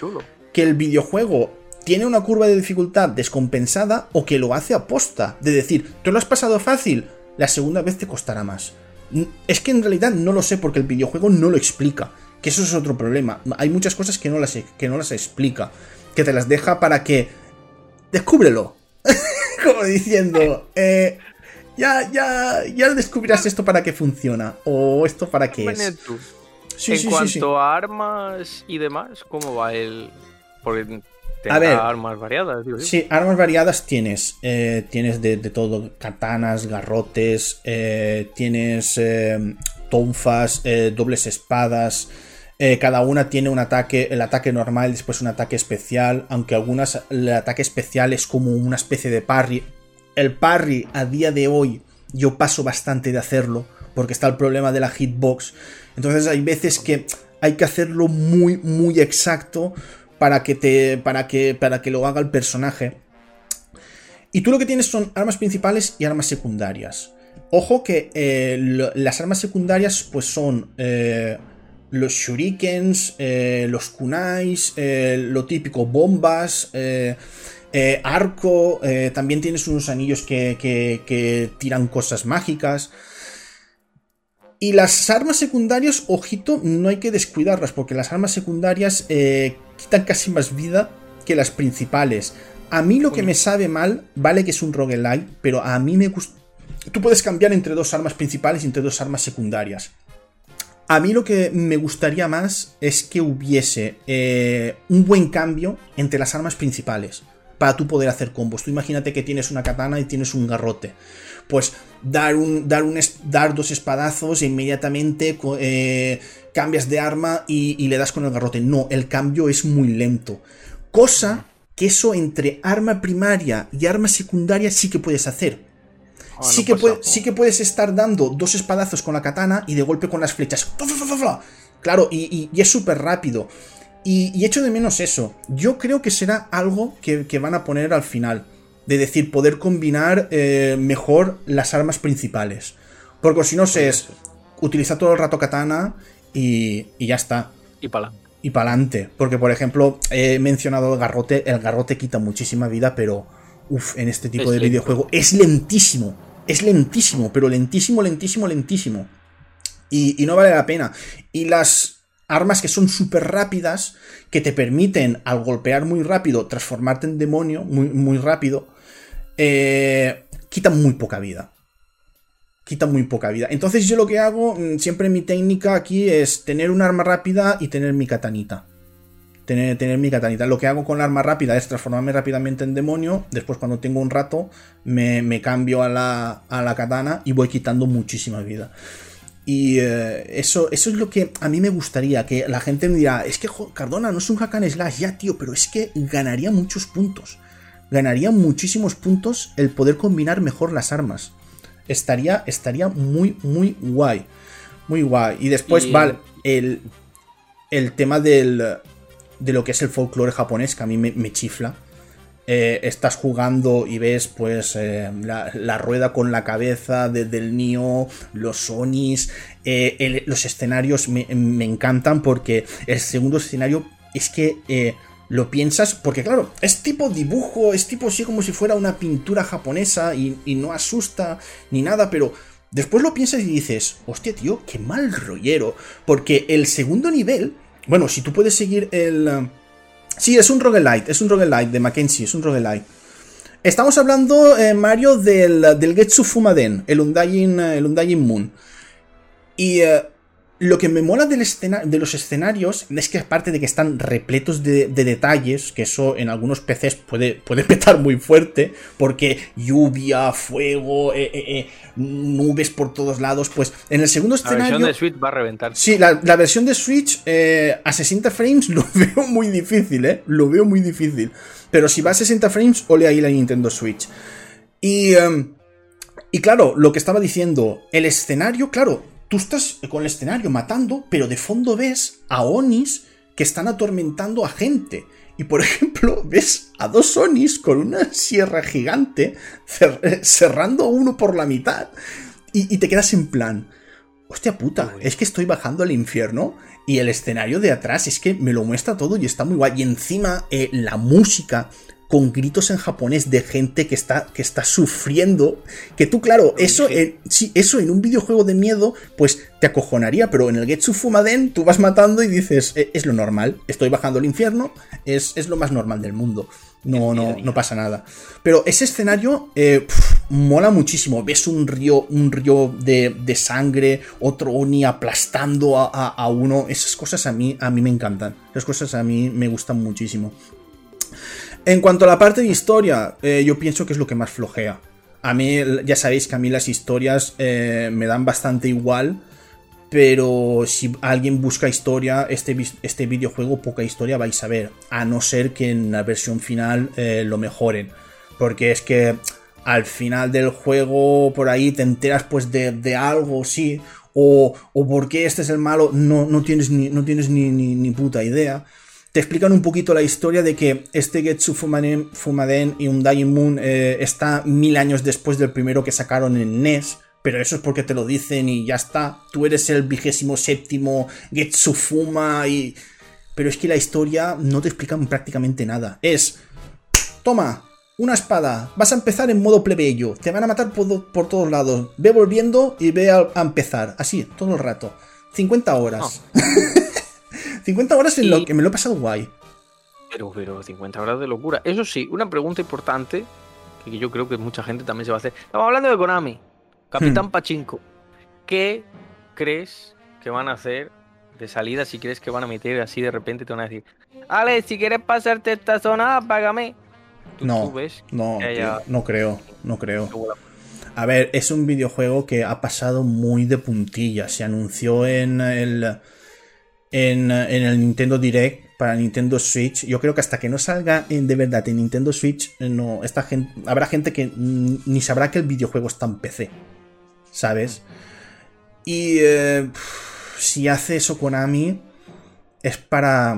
que el videojuego tiene una curva de dificultad descompensada o que lo hace a posta. De decir, tú lo has pasado fácil, la segunda vez te costará más. Es que en realidad no lo sé porque el videojuego no lo explica. Que eso es otro problema. Hay muchas cosas que no las, que no las explica. Que te las deja para que... Descúbrelo. Como diciendo... Eh, ya, ya, ya descubrirás esto para qué funciona. O esto para qué es. en cuanto a armas y demás, ¿cómo va el...? Porque a ver, armas variadas. Sí, armas variadas tienes. Eh, tienes de, todo: katanas, garrotes, eh, tienes eh, tonfas, dobles espadas. cada una tiene un ataque, el ataque normal, después un ataque especial. Aunque algunas, el ataque especial es como una especie de parry. El parry a día de hoy, yo paso bastante de hacerlo. Porque está el problema de la hitbox. Entonces hay veces que hay que hacerlo muy, muy exacto para que te. para que. para que lo haga el personaje. Y tú lo que tienes son armas principales y armas secundarias. Ojo que eh, las armas secundarias pues son eh, los shurikens, eh, los kunais, lo típico, bombas, arco, también tienes unos anillos que, que, tiran cosas mágicas. Y las armas secundarias, ojito, no hay que descuidarlas, porque las armas secundarias quitan casi más vida que las principales. A mí lo que me sabe mal, vale que es un roguelike, pero a mí me gusta Tú puedes cambiar entre dos armas principales y entre dos armas secundarias. A mí lo que me gustaría más es que hubiese eh, un buen cambio entre las armas principales para tú poder hacer combos. Tú imagínate que tienes una katana y tienes un garrote. Pues dar, un, dar, un, dar dos espadazos e inmediatamente eh, cambias de arma y, y le das con el garrote. No, el cambio es muy lento. Cosa que eso entre arma primaria y arma secundaria sí que puedes hacer. Ah, sí, que sí, que puedes estar dando dos espadazos con la katana y de golpe con las flechas. Claro, y, es súper rápido. Y, echo de menos eso. Yo creo que será algo que, van a poner al final. De decir, poder combinar eh, mejor las armas principales. Porque si no, se es utilizar todo el rato katana y, ya está. Y para Y para adelante. Porque, por ejemplo, he mencionado el garrote. El garrote quita muchísima vida, pero. Uf, en este tipo de videojuego es lentísimo es lentísimo, pero lentísimo, lentísimo, lentísimo. Y, no vale la pena. Y las armas que son súper rápidas, que te permiten, al golpear muy rápido, transformarte en demonio muy, muy rápido, eh, quitan muy poca vida. Quitan muy poca vida. Entonces yo lo que hago, mm, siempre mi técnica aquí es tener un arma rápida y tener mi katanita tener, mi katanita. Lo que hago con la arma rápida es transformarme rápidamente en demonio. Después, cuando tengo un rato, me, cambio a la, a la, katana y voy quitando muchísima vida. Y eh, eso, eso es lo que a mí me gustaría, que la gente me dirá, es que Cardona no es un hack and slash, ya tío, pero es que ganaría muchos puntos. Ganaría muchísimos puntos el poder combinar mejor las armas. Estaría, estaría muy, muy guay. Muy guay. Y después, vale, el, el tema del, de lo que es el folclore japonés, que a mí me, chifla. Eh, estás jugando y ves pues eh, la, rueda con la cabeza desde el Nio, los Sonis, eh, los escenarios me, encantan porque el segundo escenario es que lo piensas, porque claro, es tipo dibujo, es tipo así como si fuera una pintura japonesa y, no asusta ni nada, pero después lo piensas y dices, hostia tío, qué mal rollero, porque el segundo nivel bueno, si tú puedes seguir el... Eh, sí, es un roguelite, es un roguelite de Mackenzie, es un roguelite. Estamos hablando, eh, Mario, del, del Getsu Fumaden, el Undying, el Undying Moon. Y eh, lo que me mola del de los escenarios es que aparte de que están repletos de, detalles, que eso en algunos PCs puede, puede petar muy fuerte, porque lluvia, fuego, eh, eh, eh, nubes por todos lados, pues en el segundo escenario... La versión de Switch va a reventar. Sí, la, versión de Switch a 60 frames lo veo muy difícil, ¿eh? Lo veo muy difícil. Pero si va a 60 frames, ole ahí la Nintendo Switch. Y... Em, y claro, lo que estaba diciendo, el escenario, claro, tú estás con el escenario matando, pero de fondo ves a Onis que están atormentando a gente. Y por ejemplo, ves a dos Onis con una sierra gigante cerrando uno por la mitad. Y, te quedas en plan, hostia puta, es que estoy bajando al infierno y el escenario de atrás es que me lo muestra todo y está muy guay. Y encima eh, la música con gritos en japonés de gente que está, que está sufriendo. Que tú, claro, eso, en, eso en un videojuego de miedo, pues te acojonaría, pero en el Getsu Fumaden tú vas matando y dices, e, es, lo normal, estoy bajando al infierno, es, es, lo más normal del mundo. No, no, no pasa nada. Pero ese escenario eh, mola muchísimo. Ves un río, un río de, de sangre, otro Oni aplastando a, a, uno. Esas cosas a mí, a mí me encantan. Esas cosas a mí me gustan muchísimo. En cuanto a la parte de historia, eh, yo pienso que es lo que más flojea. A mí, ya sabéis que a mí las historias eh, me dan bastante igual, pero si alguien busca historia, este, este videojuego poca historia vais a ver, a no ser que en la versión final eh, lo mejoren. Porque es que al final del juego, por ahí te enteras pues de, algo, sí, o, o por qué este es el malo, no, no tienes, ni, no tienes ni, ni puta idea. Te explican un poquito la historia de que este Getsu Fumaden, Fumaden y un Dying Moon eh, está mil años después del primero que sacaron en NES. Pero eso es porque te lo dicen y ya está. Tú eres el vigésimo séptimo Getsu Fuma y... Pero es que la historia no te explican prácticamente nada. Es... Toma, una espada. Vas a empezar en modo plebeyo. Te van a matar por, todos lados. Ve volviendo y ve a, empezar. Así, todo el rato. 50 horas. 50 horas en lo que me lo he pasado guay. Pero, pero 50 horas de locura. Eso sí, una pregunta importante que yo creo que mucha gente también se va a hacer. Estamos hablando de Konami. Capitán hmm. Pachinko. ¿Qué crees que van a hacer de salida si crees que van a meter así de repente te van a decir, Ale, si quieres pasarte esta zona, págame. no, no, no creo, no creo. A ver, es un videojuego que ha pasado muy de puntilla. Se anunció en el en, el Nintendo Direct para Nintendo Switch. Yo creo que hasta que no salga en, de verdad en Nintendo Switch, no, esta gente, habrá gente que ni sabrá que el videojuego está en PC. ¿Sabes? Y eh, si hace eso Konami, es para.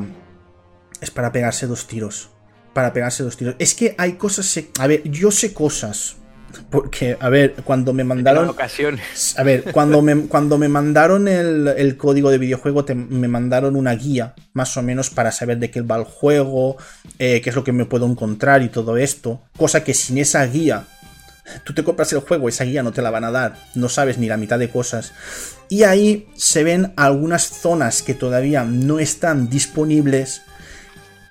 Es para pegarse dos tiros. Para pegarse dos tiros. Es que hay cosas. A ver, yo sé cosas. Porque, a ver, cuando me mandaron. Ocasiones. A ver, cuando me, cuando me mandaron el, código de videojuego, me mandaron una guía, más o menos, para saber de qué va el juego, eh, qué es lo que me puedo encontrar y todo esto. Cosa que sin esa guía, tú te compras el juego, esa guía no te la van a dar, no sabes ni la mitad de cosas. Y ahí se ven algunas zonas que todavía no están disponibles.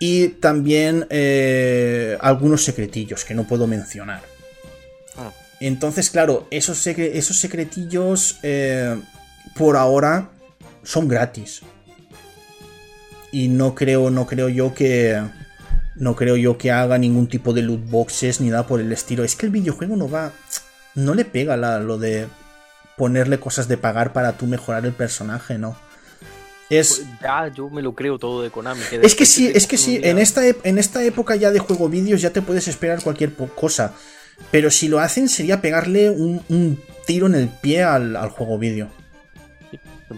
Y también eh, algunos secretillos que no puedo mencionar. Entonces, claro, esos, esos secretillos eh, por ahora son gratis. Y no creo, no creo yo que. No creo yo que haga ningún tipo de loot boxes ni nada por el estilo. Es que el videojuego no va. No le pega lo de ponerle cosas de pagar para tú mejorar el personaje, ¿no? Es... Pues ya, yo me lo creo todo de Konami. es que sí, es que sí, en esta, en esta época ya de juego vídeos ya te puedes esperar cualquier cosa. Pero si lo hacen sería pegarle un, tiro en el pie al, juego vídeo.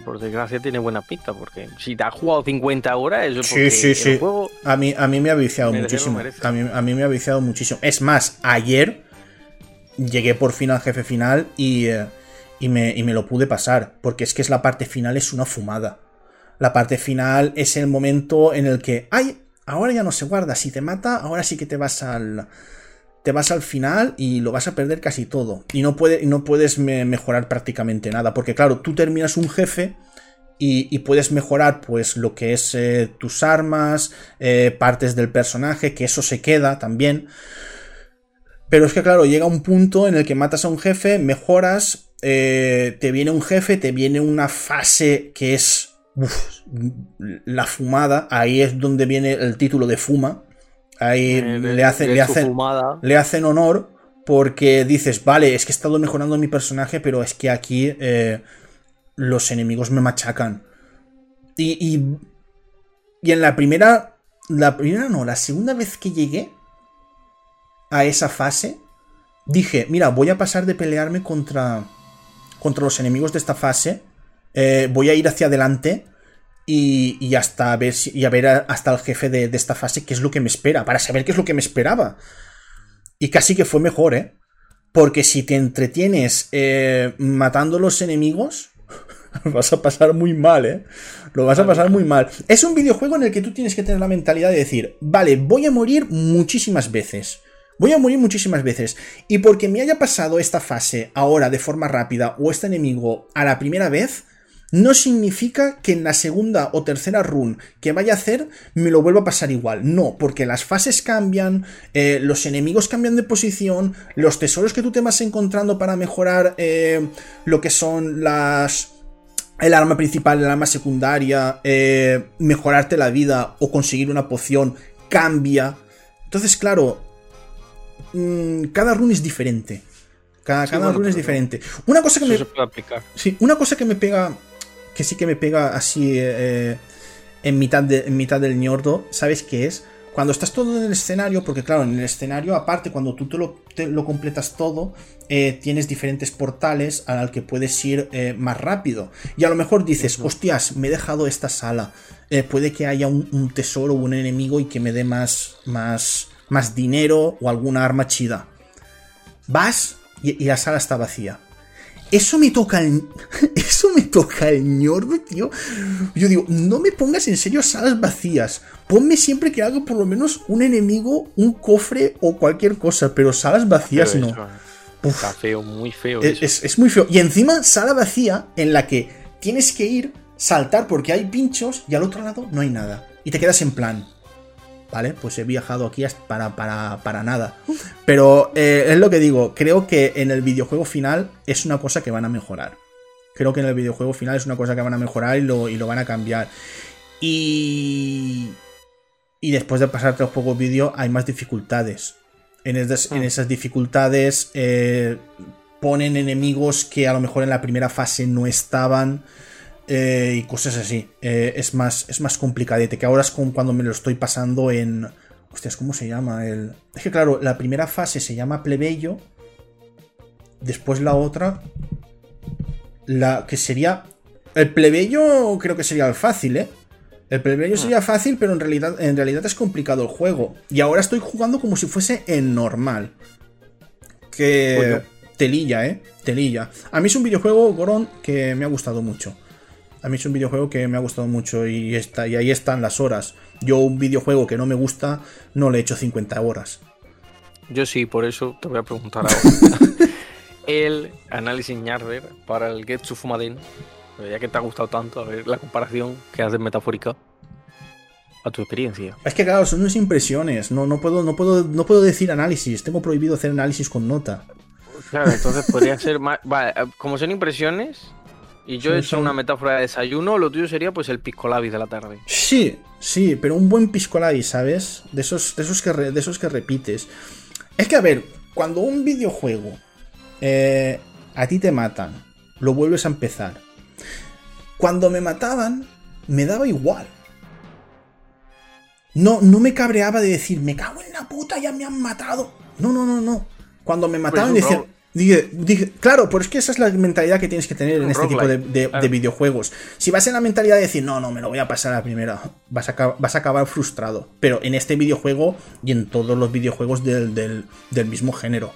Por desgracia tiene buena pinta, porque si te has jugado 50 horas, eso sí, sí, sí. a, mí, a mí me ha viciado muchísimo. A mí, me ha viciado muchísimo. Es más, ayer llegué por fin al jefe final y, eh, y, me, y me lo pude pasar, porque es que es la parte final, es una fumada. La parte final es el momento en el que, ay, ahora ya no se guarda, si te mata, ahora sí que te vas al te vas al final y lo vas a perder casi todo. Y no, no puedes mejorar prácticamente nada. Porque claro, tú terminas un jefe y, puedes mejorar pues lo que es eh, tus armas, eh, partes del personaje, que eso se queda también. Pero es que claro, llega un punto en el que matas a un jefe, mejoras, eh, te viene un jefe, te viene una fase que es... la fumada, ahí es donde viene el título de fuma, Ahí eh, le, hacen, le, hacen, le hacen honor porque dices, vale, es que he estado mejorando mi personaje, pero es que aquí eh, los enemigos me machacan. Y, y, en la primera, la primera no, la segunda vez que llegué a esa fase, dije, mira, voy a pasar de pelearme contra, contra los enemigos de esta fase, eh, voy a ir hacia adelante y, hasta ver, y a ver hasta el jefe de, esta fase qué es lo que me espera, para saber qué es lo que me esperaba. Y casi que fue mejor, ¿eh? Porque si te entretienes eh, matando los enemigos, vas a pasar muy mal, ¿eh? Lo vas a pasar muy mal. Es un videojuego en el que tú tienes que tener la mentalidad de decir, vale, voy a morir muchísimas veces. Voy a morir muchísimas veces. Y porque me haya pasado esta fase ahora de forma rápida o este enemigo a la primera vez, no significa que en la segunda o tercera run que vaya a hacer me lo vuelva a pasar igual. No, porque las fases cambian, eh, los enemigos cambian de posición, los tesoros que tú te vas encontrando para mejorar eh, lo que son las... El arma principal, el arma secundaria, eh, mejorarte la vida o conseguir una poción cambia. Entonces, claro, mm, cada run es diferente. Cada, run es diferente. Una cosa que me. Sí, una cosa que me pega que sí que me pega así eh, en, mitad de, en mitad del ñordo, ¿sabes qué es? cuando estás todo en el escenario, porque claro, en el escenario, aparte, cuando tú te lo, completas todo, eh, tienes diferentes portales al que puedes ir eh, más rápido. Y a lo mejor dices, hostias, me he dejado esta sala. Eh, puede que haya un, tesoro o un enemigo y que me dé más, más, más dinero o alguna arma chida. Vas y la sala está vacía eso me toca el. Eso me toca el ñordo, tío. Yo digo, no me pongas en serio salas vacías. Ponme siempre que haga por lo menos un enemigo, un cofre o cualquier cosa. Pero salas vacías no. Está feo, muy feo. Es, es, muy feo. Y encima, sala vacía en la que tienes que ir, saltar porque hay pinchos y al otro lado no hay nada. Y te quedas en plan. ¿Vale? Pues he viajado aquí para, para, nada. Pero eh, es lo que digo, creo que en el videojuego final es una cosa que van a mejorar. Creo que en el videojuego final es una cosa que van a mejorar y lo, y lo van a cambiar. Y... Y después de pasarte los pocos vídeos hay más dificultades. En, en mm. esas dificultades eh, ponen enemigos que a lo mejor en la primera fase no estaban. Eh, y cosas así. Eh, es, más, es más complicadete, que ahora es como cuando me lo estoy pasando en... Hostias, ¿cómo se llama? El... Es que claro, la primera fase se llama plebeyo, después la otra, la que sería... El plebeyo creo que sería el fácil, ¿eh? El plebeyo sería ah. fácil, pero en realidad, en realidad es complicado el juego. Y ahora estoy jugando como si fuese en normal. Que... Telilla, ¿eh? Telilla. A mí es un videojuego, Goron, que me ha gustado mucho. A mí es un videojuego que me ha gustado mucho y, está, y ahí están las horas. Yo un videojuego que no me gusta no le he hecho 50 horas. Yo sí, por eso te voy a preguntar ahora. el análisis Ñarder para el Getsu Fumaden, ya que te ha gustado tanto, a ver la comparación que haces metafórica a tu experiencia. Es que claro, son unas impresiones, no, no, puedo, no, puedo, no puedo decir análisis, tengo prohibido hacer análisis con nota. Claro, entonces podría ser más... Vale, como son impresiones, y yo he hecho una metáfora de desayuno, lo tuyo sería pues el piscolabis de la tarde. Sí, sí, pero un buen piscolabis, ¿sabes? De esos, de esos, que, de esos que repites. Es que, a ver, cuando un videojuego eh, a ti te matan, lo vuelves a empezar. Cuando me mataban, me daba igual. No, no me cabreaba de decir, me cago en la puta, ya me han matado. No, no, no, no. Cuando me mataban, decían, Dije, dije, claro, pero es que esa es la mentalidad que tienes que tener en este tipo de, videojuegos. Si vas en la mentalidad de decir, no, no, me lo voy a pasar a la primera, vas a, vas a acabar frustrado. Pero en este videojuego y en todos los videojuegos del, mismo género.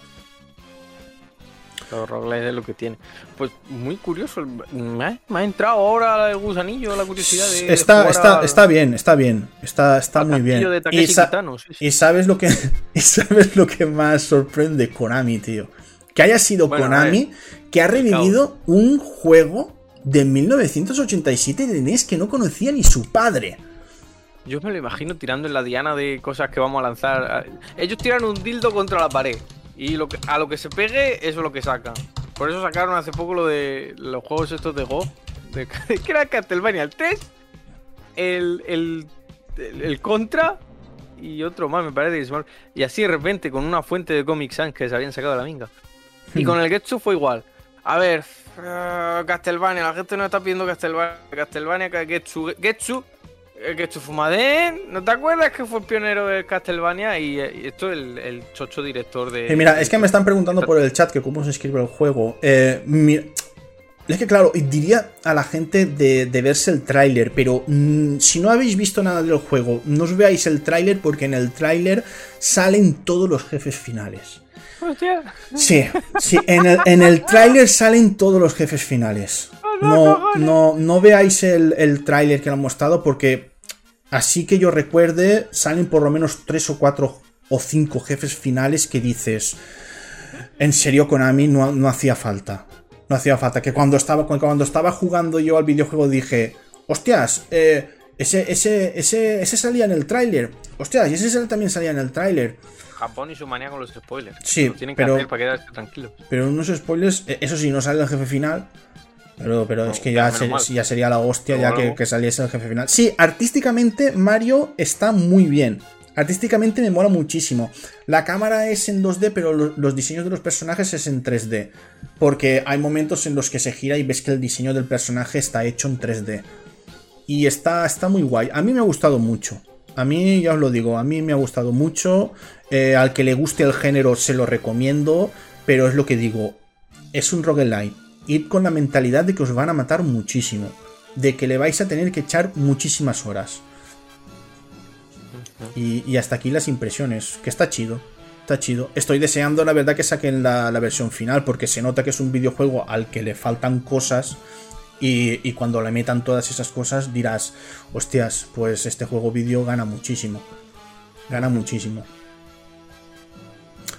Los roguelike es lo que tiene. Pues muy curioso. Me ha, entrado ahora el gusanillo, la curiosidad de. Está, está, está bien, está bien. Está, está muy bien. y, sabes lo que, y sabes lo que más sorprende Konami, tío que haya sido Konami que ha revivido un juego de 1987 de NES que no conocía ni su padre. Yo me lo imagino tirando en la diana de cosas que vamos a lanzar. Ellos tiran un dildo contra la pared. Y lo que, a lo que se pegue, eso es lo que sacan. Por eso sacaron hace poco lo de los juegos estos de Go. De, que era Castlevania el 3, el, el, el, Contra y otro más, me parece. Y así de repente, con una fuente de Comic Sans que se habían sacado de la minga. Y con el Getsu fue igual. A ver, uh, Castlevania, la gente no está pidiendo Castlevania, Castlevania, Getsu, Getsu, Getsu Fumaden, ¿no te acuerdas que fue el pionero de Castlevania? Y, esto es el, chocho director de... Mira, es que me están preguntando por el chat que cómo se escribe el juego. Eh, es que claro, diría a la gente de, verse el tráiler, pero mm, si no habéis visto nada del juego, no os veáis el tráiler porque en el tráiler salen todos los jefes finales. Sí, sí, en el, en tráiler salen todos los jefes finales. No, no, no veáis el, el tráiler que lo han mostrado porque así que yo recuerde, salen por lo menos tres o cuatro o cinco jefes finales que dices, en serio Konami no, no hacía falta. No hacía falta. Que cuando estaba, cuando estaba jugando yo al videojuego dije, hostias, eh, ese, ese, ese, ese salía en el tráiler. Hostias, y ese también salía en el tráiler. Japón y su manía con los spoilers. Sí, tienen que pero, hacer para quedarse tranquilos. Pero unos spoilers, eh, eso sí, no sale el jefe final. Pero, pero es que ya, ya sería la hostia ya que, saliese el jefe final. Sí, artísticamente Mario está muy bien. Artísticamente me mola muchísimo. La cámara es en 2D, pero los diseños de los personajes es en 3D. Porque hay momentos en los que se gira y ves que el diseño del personaje está hecho en 3D. Y está, está muy guay. A mí me ha gustado mucho. A mí, ya os lo digo, a mí me ha gustado mucho. Eh, al que le guste el género se lo recomiendo. Pero es lo que digo, es un roguelite. Ir con la mentalidad de que os van a matar muchísimo. De que le vais a tener que echar muchísimas horas. Y, hasta aquí las impresiones. Que está chido. Está chido. Estoy deseando, la verdad, que saquen la, versión final. Porque se nota que es un videojuego al que le faltan cosas. Y, y, cuando le metan todas esas cosas dirás, hostias, pues este juego vídeo gana muchísimo. Gana muchísimo.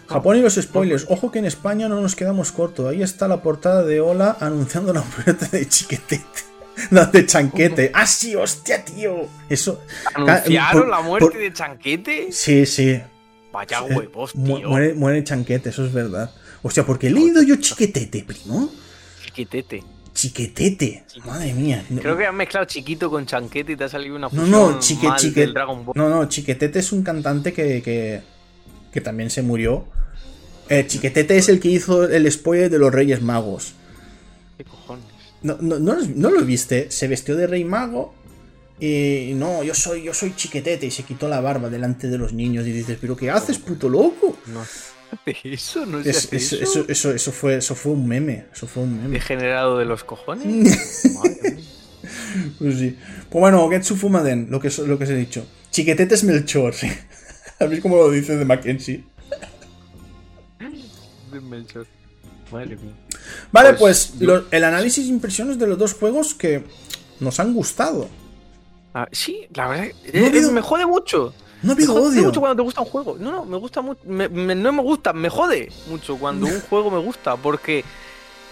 Japón y los spoilers. Ojo que en España no nos quedamos cortos. Ahí está la portada de Ola anunciando la muerte de Chiquetete. La de Chanquete. ¡Ah, sí! ¡Hostia, tío! Eso. ¿Anunciaron la muerte de Chanquete? Sí, sí. Vaya huevos, tío. Muere, muere Chanquete, eso es verdad. Hostia, ¿por qué he leído yo Chiquetete, primo? Chiquetete. Chiquetete. Madre mía. Creo que han mezclado chiquito con chanquete y te ha salido una fusión no, no, chique, chique, No, no, Chiquetete es un cantante que, que, que también se murió. Eh, Chiquetete es el que hizo el spoiler de los Reyes Magos. ¿Qué cojones? No, no, no, lo viste. Se vestió de Rey Mago. Y no, yo soy, yo soy chiquetete. Y se quitó la barba delante de los niños. Y dices, ¿pero qué haces, puto loco? No. Eso no es, eso, eso, eso, eso, fue, eso fue un meme. Eso fue un meme. ¿Degenerado de los cojones? pues sí. Pues bueno, Getsu Fumaden, lo que, lo que os he dicho. Chiquetete es Melchor, sí. A mí como lo dice de Mackenzie. Vale, pues, el análisis e impresiones de los dos juegos que nos han gustado. Ah, sí, la verdad, no me jode mucho. No ha habido me odio. mucho cuando te gusta un juego. No, no, me gusta mucho. no me gusta, me jode mucho cuando un juego me gusta. Porque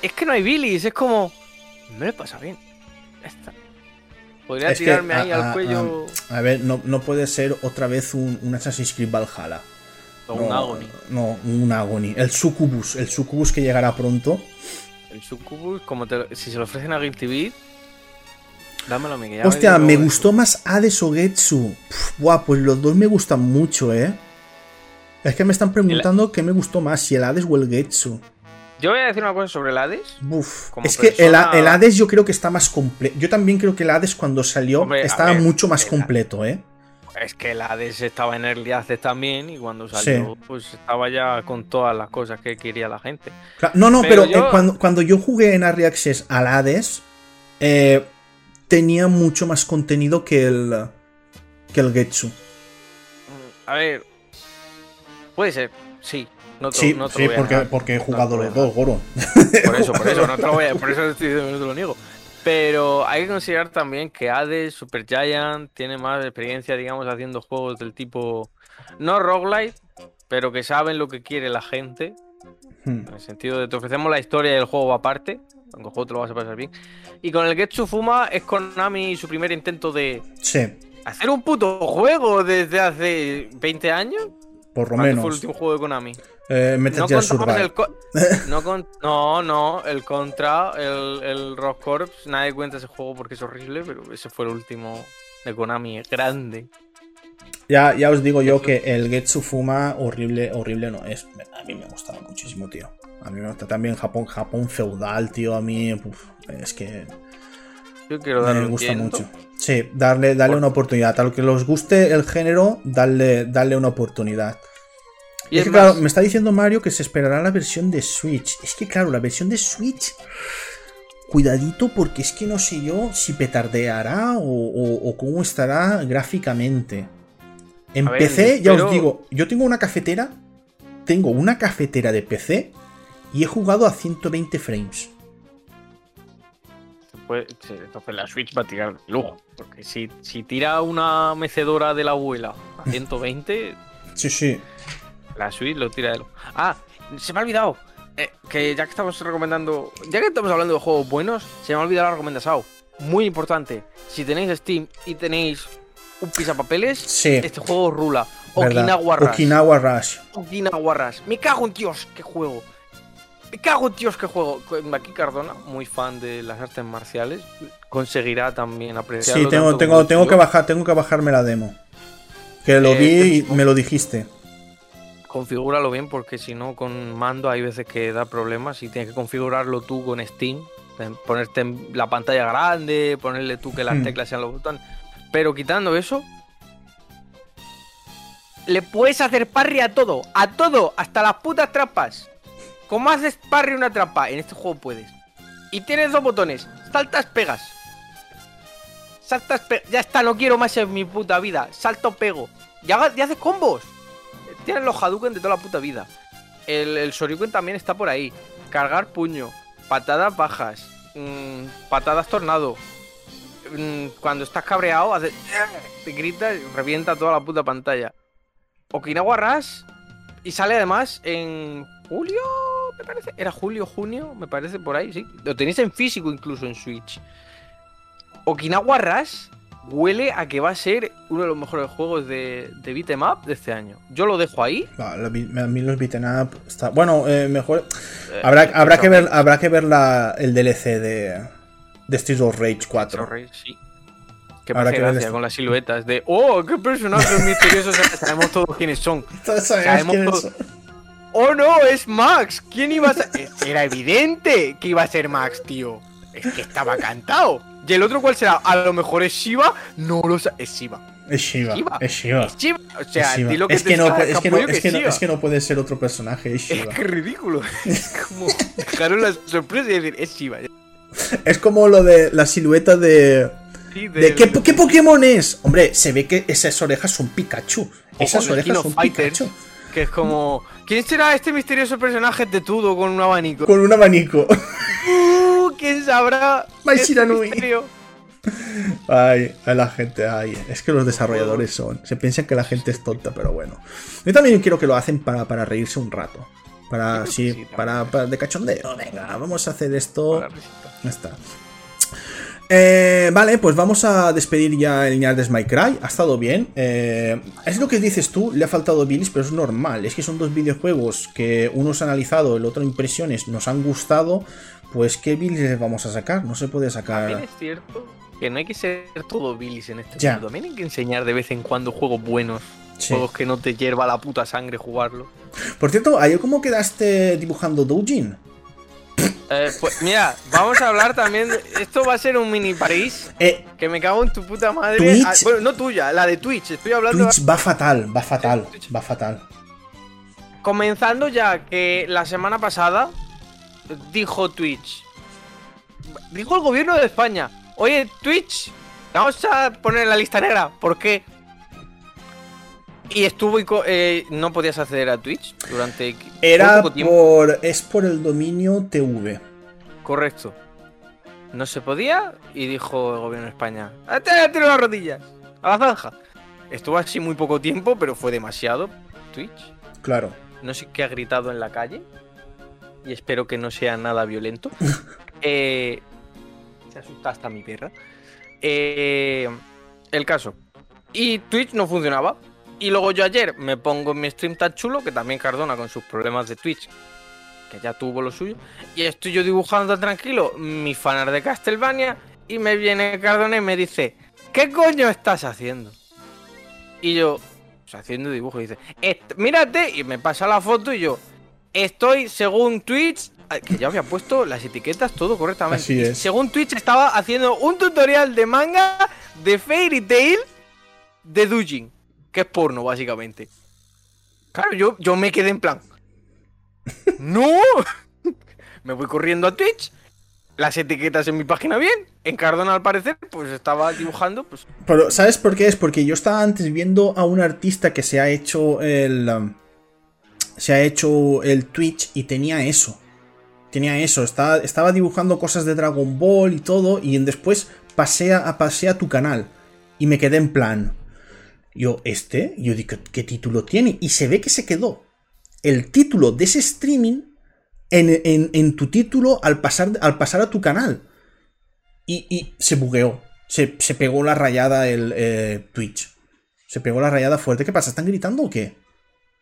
es que no hay bilis, es como. Me pasa bien. Ya está. Podría tirarme ahí al cuello. A, ver, no, no, puede ser otra vez un, un Assassin's Creed Valhalla. O un Agony. No, un Agony. El Sucubus. El Sucubus que llegará pronto. El Sucubus, como te, si se lo ofrecen a Guilty TV, dámelo a mí. Hostia, me, gustó más Hades o Getsu. buah, pues los dos me gustan mucho, ¿eh? Es que me están preguntando qué me gustó más, si el Hades o el Getsu. Yo voy a decir una cosa sobre el Hades. es que el, Hades yo creo que está más completo. Yo también creo que el Hades cuando salió estaba mucho más completo, ¿eh? Es que el Hades estaba en Early Access también y cuando salió, pues estaba ya con todas las cosas que quería la gente. No, no, pero, eh, cuando, yo jugué en Early Access al Hades, eh, tenía mucho más contenido que el, que el Getsu. A ver, puede ser, sí. No sí, sí porque, porque he jugado los dos, Goro. Por eso, por eso, no te lo voy a, por eso no te lo niego. Pero hay que considerar también que Hades, Super Giant, tiene más experiencia, digamos, haciendo juegos del tipo. No roguelite, pero que saben lo que quiere la gente. Hmm. En el sentido de te ofrecemos la historia del juego aparte. Aunque el juego te lo vas a pasar bien. Y con el Getsu Fuma es Konami su primer intento de. Sí. Hacer un puto juego desde hace 20 años. Por lo menos. fue el último juego de Konami? Eh, no, el no, no, el contra, el, el Rock Corps, nadie cuenta ese juego porque es horrible, pero ese fue el último de Konami, grande. Ya, ya os digo yo que el Getsu Fuma horrible, horrible no es. A mí me gustaba muchísimo, tío. A mí me gusta también Japón, Japón feudal, tío. A mí es que yo quiero darle me gusta mucho. Sí, darle, darle una oportunidad. A lo que los guste el género, darle, darle una oportunidad. Y es que, claro, me está diciendo Mario que se esperará la versión de Switch. Es que, claro, la versión de Switch. Cuidadito, porque es que no sé yo si petardeará o, cómo estará gráficamente. En PC, ya os digo, yo tengo una cafetera. Tengo una cafetera de PC y he jugado a 120 frames. Pues, entonces la Switch va a tirar lujo. Porque si, si tira una mecedora de la abuela a 120. sí, sí. La Switch lo tira de lo. Ah, se me ha olvidado. Eh, que ya que estamos recomendando. Ya que estamos hablando de juegos buenos, se me ha olvidado la recomendación. Muy importante. Si tenéis Steam y tenéis un pisapapeles, sí. este juego rula. Okinawa Rush. Okinawa Rush. Okinawa Rush. Me cago en Dios, qué juego. Me cago en Dios, qué juego. Aquí Cardona, muy fan de las artes marciales, conseguirá también apreciarlo. Sí, tengo, tengo, tengo que bajar, tengo que bajarme la demo. Que lo eh, vi y me lo dijiste configúralo bien porque si no con mando hay veces que da problemas y tienes que configurarlo tú con Steam, ponerte la pantalla grande, ponerle tú que las hmm. teclas sean los botones. Pero quitando eso, le puedes hacer parry a todo, a todo, hasta las putas trampas. ¿Cómo haces parry una trampa? En este juego puedes. Y tienes dos botones, saltas, pegas. Saltas, pegas. Ya está, no quiero más en mi puta vida. Salto, pego. Y, haces combos. Tienes los Hadouken de toda la puta vida. El, el también está por ahí. Cargar puño, patadas bajas, mmm, patadas tornado. Mmm, cuando estás cabreado, hace, te gritas y revienta toda la puta pantalla. Okinawa Rush y sale además en julio, me parece. Era julio, junio, me parece por ahí, sí. Lo tenéis en físico incluso en Switch. Okinawa Rush huele a que va a ser uno de los mejores juegos de, de beat'em up de este año. Yo lo dejo ahí. No, a mí los beat'em up está... Bueno, eh, mejor... Eh, habrá, habrá, que ver, habrá que ver la, el DLC de, de Streets of Rage 4. Rage, sí. Que hace gracia con las siluetas de ¡Oh, qué personajes misteriosos! Sabemos todos quiénes son. Todos sabemos quiénes son. ¡Oh no! ¡Es Max! ¿Quién iba a ser? Era evidente que iba a ser Max, tío. Es que estaba cantado. ¿Y el otro cuál será? A lo mejor es Shiva. No lo sé. Es Shiva. Es Shiva. Es Shiva. Es Shiva. O sea, es, lo que es, que no, es, que no, es, que no, es que no puede ser otro personaje. Es Shiva. Es que ridículo. Es como dejaron la sorpresa y decir, es Shiva. Es como lo de la silueta de. Sí, de, de ¿qué, ¿qué, Pokémon es? Hombre, se ve que esas orejas son Pikachu. Esas orejas son Fighter, Pikachu. Que es como. ¿Quién será este misterioso personaje tetudo con un abanico? Con un abanico. Uh, ¿Quién sabrá? Maishiranui. Ay, a la gente, ay, es que los desarrolladores son. Se piensan que la gente es tonta, pero bueno. Yo también quiero que lo hacen para, para reírse un rato. Para, sí, sí para, para, de cachondeo. Venga, vamos a hacer esto. Ya está. Eh, vale, pues vamos a despedir ya el lineal de Cry. Ha estado bien. Eh, es lo que dices tú, le ha faltado bilis, pero es normal. Es que son dos videojuegos que uno se ha analizado, el otro impresiones, nos han gustado. Pues, ¿qué bilis les vamos a sacar? No se puede sacar. También es cierto que no hay que ser todo bilis en este mundo. También hay que enseñar de vez en cuando juegos buenos. Juegos que no te hierva la puta sangre jugarlo. Por cierto, ¿ayer cómo quedaste dibujando Doujin? Eh, pues mira, vamos a hablar también. De... Esto va a ser un mini París. Eh, que me cago en tu puta madre. Ah, bueno, no tuya, la de Twitch. Estoy hablando. Twitch va fatal, va fatal, va fatal. Comenzando ya que la semana pasada dijo Twitch. Dijo el gobierno de España. Oye, Twitch, vamos a poner la lista negra. ¿Por qué? Y estuvo y eh, no podías acceder a Twitch durante Era por es por el dominio TV. Correcto. No se podía y dijo el gobierno de España, ¡Tírate las rodillas! ¡A la zanja! Estuvo así muy poco tiempo, pero fue demasiado Twitch. Claro. No sé qué ha gritado en la calle. Y espero que no sea nada violento. eh, se asusta hasta mi perra. Eh, el caso. Y Twitch no funcionaba. Y luego yo ayer me pongo en mi stream tan chulo, que también Cardona con sus problemas de Twitch, que ya tuvo lo suyo, y estoy yo dibujando tranquilo mi fanar de Castlevania, y me viene Cardona y me dice, ¿qué coño estás haciendo? Y yo, pues, haciendo dibujo, y dice, mírate, y me pasa la foto y yo, estoy según Twitch, que ya había puesto las etiquetas todo correctamente. Así es. Según Twitch estaba haciendo un tutorial de manga de Fairy Tail de Dujin que es porno, básicamente. Claro, yo, yo me quedé en plan. ¡No! me voy corriendo a Twitch. Las etiquetas en mi página bien. En Cardona, al parecer, pues estaba dibujando. Pues... ¿sabes por qué? Es porque yo estaba antes viendo a un artista que se ha hecho el. Um, se ha hecho el Twitch y tenía eso. Tenía eso. Estaba, estaba dibujando cosas de Dragon Ball y todo. Y después pasé a, pasé a tu canal. Y me quedé en plan. Yo, este, yo digo, ¿qué título tiene? Y se ve que se quedó el título de ese streaming en, tu título al pasar, al pasar a tu canal. Y, se bugueó. Se, pegó la rayada el eh, Twitch. Se pegó la rayada fuerte. ¿Qué pasa? ¿Están gritando o qué?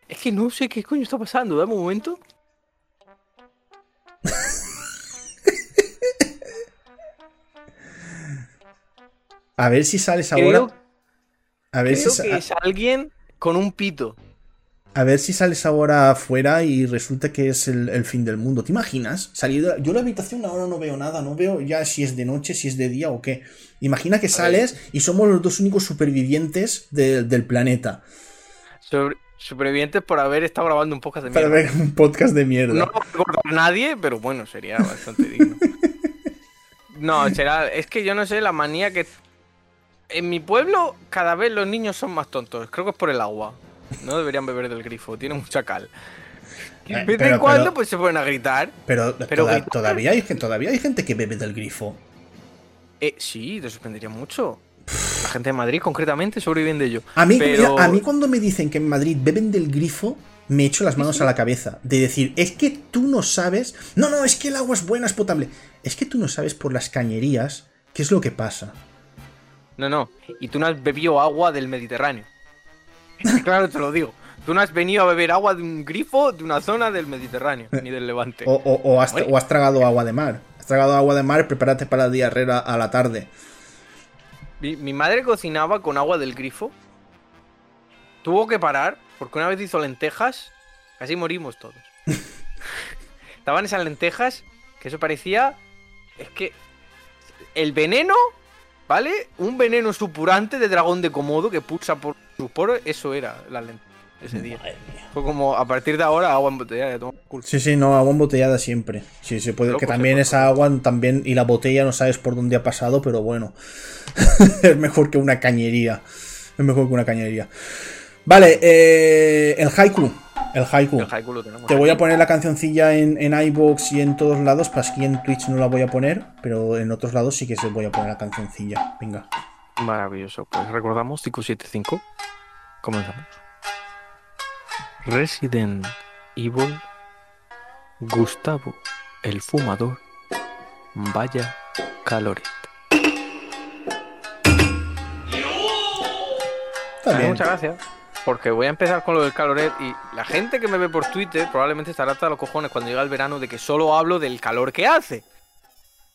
Es que no sé qué coño está pasando. Dame un momento. a ver si sales ahora. A ver si que es alguien con un pito. A ver si sales ahora afuera y resulta que es el, fin del mundo. ¿Te imaginas? Salir de... Yo en la habitación ahora no veo nada, no veo ya si es de noche, si es de día o qué. Imagina que sales y somos los dos únicos supervivientes del planeta. supervivientes por haber estado grabando un podcast de mierda. Para ver un podcast de mierda. No va a nadie, pero bueno, sería bastante digno. No, será. Es que yo no sé la manía que. En mi pueblo, cada vez los niños son más tontos. Creo que es por el agua. No deberían beber del grifo, tiene mucha cal. De Eh, vez pero- en cuando, pero- pues se ponen a gritar. Pero, Pero toda- gritar- todavía, hay, gen- todavía hay gente que bebe del grifo. Eh, sí, te sorprendería mucho. La gente de Madrid, concretamente, sobreviven de ello. A mí, Pero- a mí cuando me dicen que en Madrid beben del grifo, me echo las manos a la cabeza. De decir, es que tú no sabes... No, no, es que el agua es buena, es potable. Es que tú no sabes por las cañerías qué es lo que pasa. No, no. Y tú no has bebido agua del Mediterráneo. claro, te lo digo. Tú no has venido a beber agua de un grifo de una zona del Mediterráneo, ni del Levante. O, o- o has, o has tragado agua de mar. Has tragado agua de mar, prepárate para la diarrea a la tarde. Mi, mi madre cocinaba con agua del grifo. Tuvo que parar porque una vez hizo lentejas. Casi morimos todos. Estaban esas lentejas que eso parecía. Es que. El veneno, ¿vale? Un veneno supurante de dragón de Komodo que pulsa por sus poros. Eso era la lenteja ese día. Fue como a partir de ahora agua embotellada. Sí, sí, no, agua embotellada siempre. Sí, se puede. Loco, que también esa agua también. Y la botella no sabes por dónde ha pasado, pero bueno. es mejor que una cañería. Es mejor que una cañería. Vale, eh, el haiku. El haiku. El haiku lo tenemos Te voy a poner la cancioncilla en, en iBox y en todos lados. Pues aquí en Twitch no la voy a poner, pero en otros lados sí que se voy a poner la cancioncilla. Venga. Maravilloso. Pues recordamos 575. Comenzamos. Resident Evil. Gustavo, el fumador. Vaya caloret. Está bien. Muchas gracias. Porque voy a empezar con lo del caloret y la gente que me ve por Twitter probablemente estará hasta los cojones cuando llega el verano de que solo hablo del calor que hace.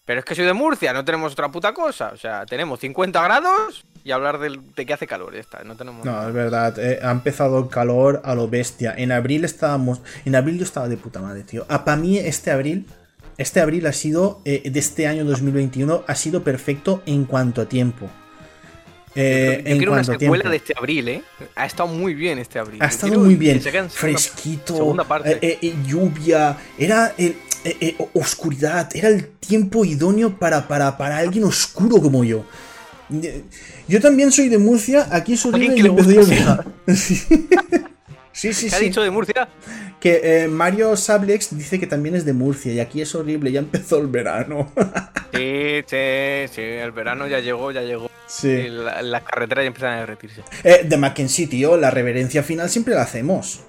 Pero es que soy de Murcia, no tenemos otra puta cosa. O sea, tenemos 50 grados y hablar de que hace calor. Ya está, no tenemos No, es verdad. eh, ha empezado el calor a lo bestia. En abril estábamos. En abril yo estaba de puta madre, tío. para mí, este abril. Este abril ha sido. eh, de este año 2021 ha sido perfecto en cuanto a tiempo. Eh, Yo quiero una secuela tiempo. de este abril, ¿eh? Ha estado muy bien este abril. Ha Yo estado muy bien. Fresquito. segunda parte. eh, eh, lluvia. Era el. oscuridad. Era el tiempo idóneo para, para, para alguien oscuro como yo. Yo también soy de Murcia. Aquí es horrible Alguien y que le empezó gusta a llover. Sí, sí, ¿Qué ha sí. dicho de Murcia? Que eh, Mario Sablex dice que también es de Murcia y aquí es horrible, ya empezó el verano. Sí, sí, sí. El verano ya llegó, ya llegó. Sí. la- las carreteras ya empiezan a derretirse. Eh, de Mackenzie, tío, la reverencia final siempre la hacemos.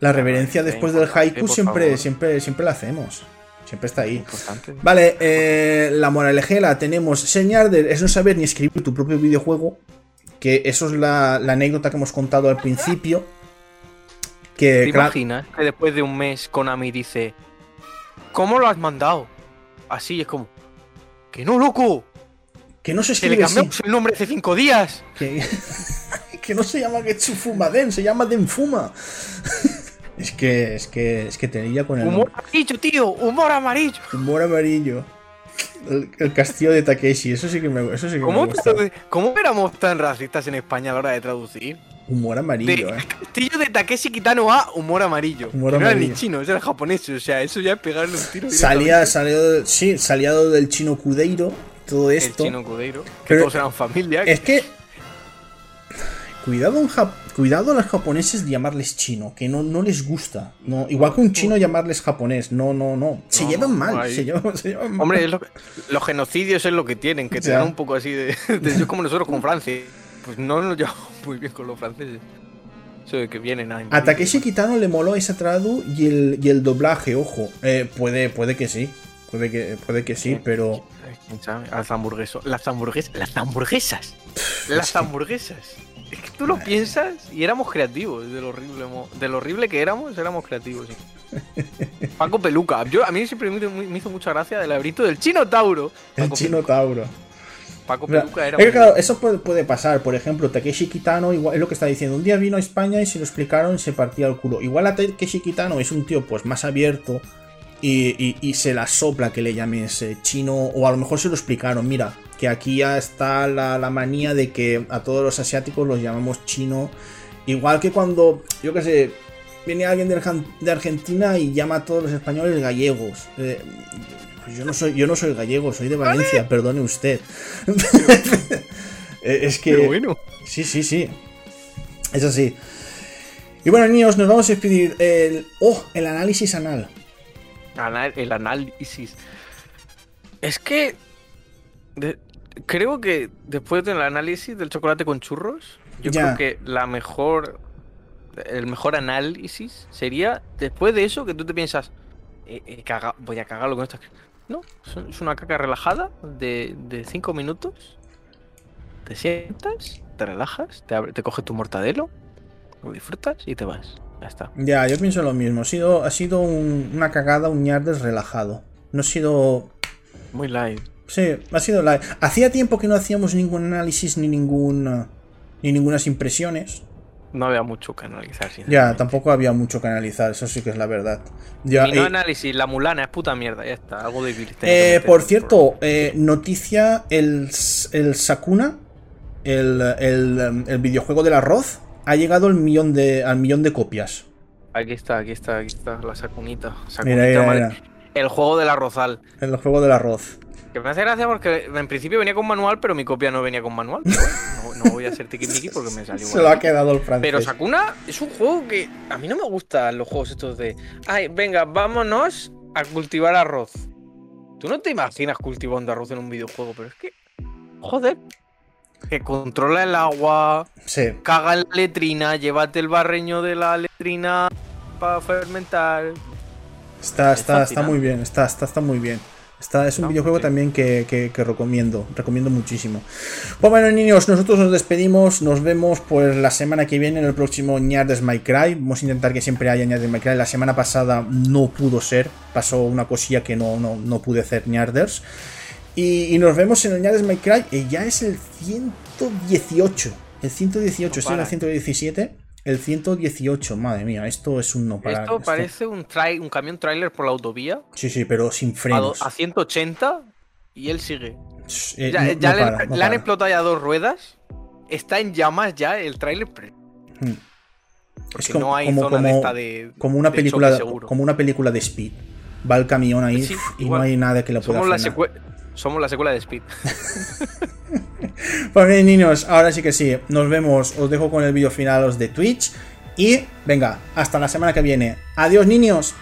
La reverencia después del haiku siempre, siempre, siempre la hacemos. Siempre está ahí. Vale, eh, la la tenemos. Señar de es no saber ni escribir tu propio videojuego. Que eso es la, la anécdota que hemos contado al principio. Que, ¿Te imaginas que después de un mes Konami dice ¿Cómo lo has mandado? Así es como ¡Que no, loco! Que no se ¡Que le escribe así. cambiamos el nombre hace cinco días! Que, que no se llama Getsufumaden, se llama Denfuma. es que, es que, es que tenía con el ¡Humor amarillo, tío! ¡Humor amarillo! humor amarillo. El, el castillo de Takeshi, eso sí que me, eso sí que me ¿Cómo, gusta. ¿Cómo éramos tan racistas en España a la hora de traducir? Humor De amarillo, eh. castillo de Takeshi Kitano a humor amarillo. Humor no era ni chino, eso era japonés. O sea, eso ya es pegarle un tiro. Salía, salió, sí, saliado del chino Kudeiro, todo el esto. chino Kudeiro. Que Pero- todos eran familia. Es que. Cuidado, en Jap- cuidado a los japoneses de llamarles chino, que no, no les gusta. No, igual que un chino llamarles japonés. No, no, no. Se No, llevan mal. ahí- Se llevan, se llevan mal. Hombre, es lo que- los genocidios es lo que tienen, que te Ya. dan un poco así de, de como nosotros con Francia. Pues no nos llevamos muy bien con los franceses. Que vienen a A invadir. Takeshi Kitano le moló esa tradu y el, y el doblaje, ojo. Eh, puede, puede que sí. Puede que, puede que sí, pero. Ay, ¿Quién sabe? Las hamburguesas. Las hamburguesas. Las hamburguesas. Las hamburguesas. Es que tú lo piensas y éramos creativos. De lo horrible, de lo horrible que éramos, éramos creativos. sí. Paco Peluca. Yo, a mí siempre me, hizo mucha gracia el laberinto del chino Tauro. El chino Tauro. Paco Peluca era. es que muy- claro, eso puede, puede pasar. Por ejemplo, Takeshi Kitano, igual es lo que está diciendo. Un día vino a España y se lo explicaron y se partía el culo. Igual a Takeshi Kitano es un tío pues más abierto y, y- y se la sopla que le llames chino. O a lo mejor se lo explicaron. Mira, que aquí ya está la, la manía de que a todos los asiáticos los llamamos chino Igual que cuando, yo qué sé, viene alguien de Argentina y llama a todos los españoles gallegos. Eh, pues yo no soy, yo no soy gallego, soy de Valencia, perdone usted. Es que. bueno. Sí, sí, sí. Es así. Y bueno, niños, nos vamos a despedir. El. Oh, el análisis anal. El análisis. Es que. creo que después del análisis del chocolate con churros, yo creo que la mejor. El mejor análisis sería después de eso que tú te piensas. Eh, voy a cagarlo con esto. No, es una caca relajada de 5 minutos. Te sientas, te relajas, te, te coges tu mortadelo, lo disfrutas y te vas. Ya está. Ya, yo pienso lo mismo. Ha sido, ha sido una cagada, un ñardes relajado. No ha sido. Muy live. Sí, ha sido live. Hacía tiempo que no hacíamos ningún análisis ni ningún. ni ningunas impresiones no había mucho que analizar. Ya, tampoco había mucho que analizar, eso sí que es la verdad. Ya, no análisis, la mulana es puta mierda, ya está, algo de eh, Por cierto, eh, noticia, el, el Sakuna, el, el, videojuego del arroz, ha llegado al millón de, al millón de copias. Aquí está, aquí está, aquí está, la Sakunita. mira, El juego del arrozal. El juego del arroz. Que me hace gracia porque en principio venía con manual, pero mi copia no venía con manual. no, voy a hacer tiki porque me salió. Se lo ha quedado el francés. Pero Sakuna es un juego que a mí no me gustan los juegos estos de. Ay, venga, vámonos a cultivar arroz. Tú no te imaginas cultivando arroz en un videojuego, pero es que. Joder. Que controla el agua. Sí. Caga en la letrina, llévate el barreño de la letrina para fermentar. Está, está, está muy bien, está, está, está muy bien es un videojuego también que, recomiendo, recomiendo muchísimo. Pues bueno, niños, nosotros nos despedimos, nos vemos pues la semana que viene en el próximo Ñardes My Cry. Vamos a intentar que siempre haya Ñardes My Cry. La semana pasada no pudo ser, pasó una cosilla que no, no, pude hacer Ñarders. Y, nos vemos en el Ñardes My Cry, y ya es el 118. El 118, no el 117. El 118, madre mía, esto es un no para. Esto parece un, un camión trailer por la autovía. Sí, sí, pero sin frenos. A, 180 y él sigue. Eh, ya, le, han explotado ya dos ruedas. Está en llamas ya el trailer. Hmm. Es como, no hay zona de, como una película, como una película de Speed. Va el camión ahí y no hay nada que lo pueda frenar. Somos la secuela de Speed. pues bien, niños, ahora sí que sí. Nos vemos. Os dejo con el vídeo final de Twitch. Y venga, hasta la semana que viene. Adiós, niños.